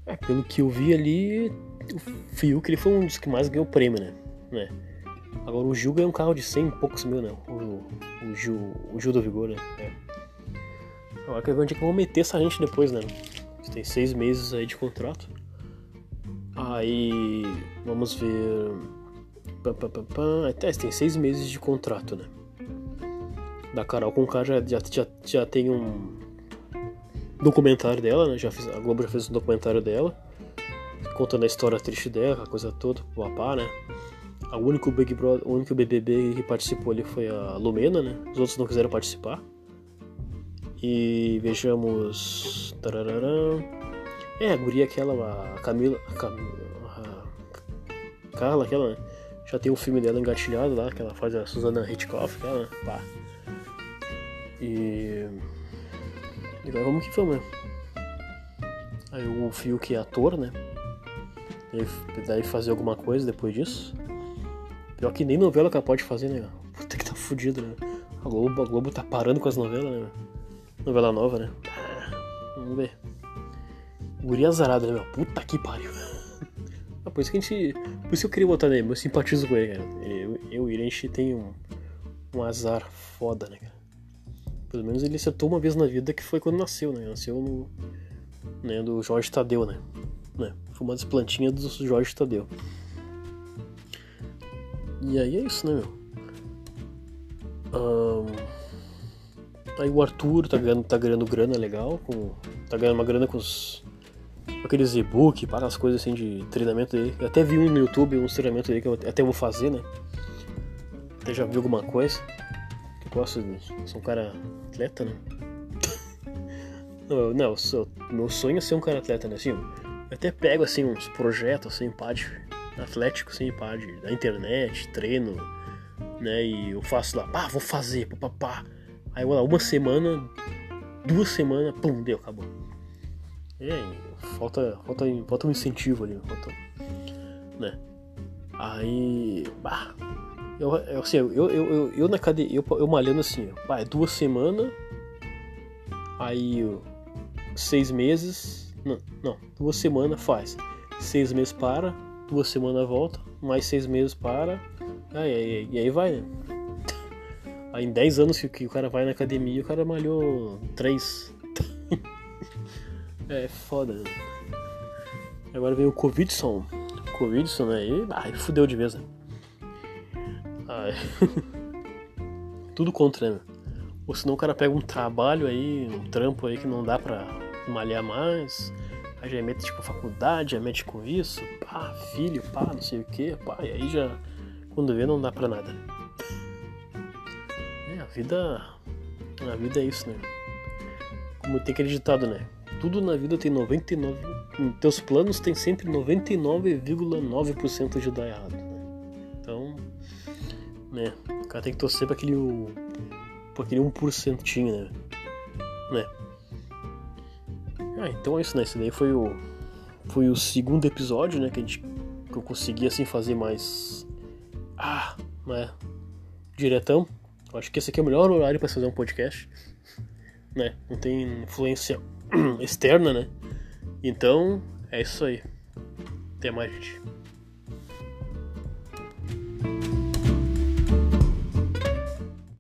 É, pelo que eu vi ali, o Fiuk ele foi um dos que mais ganhou prêmio, né? né? Agora o Gil ganhou um carro de 100 e poucos mil, né? O, o, Gil, o Gil do Vigor, né? É. Agora que onde é que vão meter essa gente depois, né? Tem seis meses aí de contrato. Aí vamos ver. Pam, pam, pam, pam. Até tem seis meses de contrato, né? Da Carol com o já, já, já, já tem um documentário dela, né? Já fiz, a Globo já fez um documentário dela, contando a história triste dela, a coisa toda, o papá, né? O único Big Brother, o único BBB que participou ali foi a Lumena, né? Os outros não quiseram participar. E vejamos. É, a guria aquela, a Camila. A, Camila, a Carla, aquela, né? Já tem um filme dela engatilhado lá, que ela faz a Susana Hitchcock, aquela, né? Pá. E. E agora vamos que vamos, né? Aí o Fio que é ator, né? Ele deve fazer alguma coisa depois disso. Pior que nem novela que ela pode fazer, né? Puta que tá fudido, né? A Globo, a Globo tá parando com as novelas, né? Novela nova, né? Ah, vamos ver. Guria azarada, né, meu? Puta que pariu. Ah, por isso que a gente. Por isso que eu queria botar nele, eu simpatizo com ele, cara. Eu, eu e ele, a gente tem um, um azar foda, né, cara? Pelo menos ele acertou uma vez na vida que foi quando nasceu, né? Nasceu no. Né, do Jorge Tadeu, né? né? Foi uma das plantinhas do Jorge Tadeu. E aí é isso, né, meu? Um, aí o Arthur tá ganhando, tá ganhando grana legal, com, tá ganhando uma grana com os aqueles e-book, para as coisas assim de treinamento dele. Eu até vi um no YouTube, um treinamento dele que eu até vou fazer, né? Até já vi alguma coisa. Eu gosto de. Sou um cara atleta, né? não, não sou, meu sonho é ser um cara atleta, né? Assim, eu até pego assim uns projetos assim, pá, de atlético, assim, pá, de, da internet, treino, né? E eu faço lá, pá, vou fazer, papapá. Aí lá, uma semana, duas semanas, pum, deu, acabou. É, falta, falta, falta um incentivo ali, falta, né? Aí, bah, eu, eu, assim, eu, eu, eu, eu na cadeia, eu, eu malhando assim, pá, é duas semanas, aí seis meses, não, não, duas semanas faz, seis meses para, duas semanas volta, mais seis meses para, aí, aí, e aí vai, né? Aí em 10 anos que o cara vai na academia, o cara malhou 3. é foda, né? Agora vem o Covidson. Covidson, né? E ah, fudeu de vez, né? Ai. Tudo contra, né? Ou senão o cara pega um trabalho aí, um trampo aí que não dá pra malhar mais. Aí já mete tipo faculdade, já mete com isso, pá, filho, pá, não sei o que, pá, e aí já quando vê não dá pra nada vida. A vida é isso, né? Como tem aquele ditado, né? Tudo na vida tem 99. Teus planos tem sempre 99,9% de dar errado. Né? Então, né? O cara tem que torcer pra aquele. pra aquele 1%, né? né? Ah, então é isso, né? Esse daí foi o. Foi o segundo episódio, né? Que, a gente, que eu consegui assim fazer mais. Ah, né? Diretão. Acho que esse aqui é o melhor horário para fazer um podcast, né? Não tem influência externa, né? Então, é isso aí. Até mais, gente.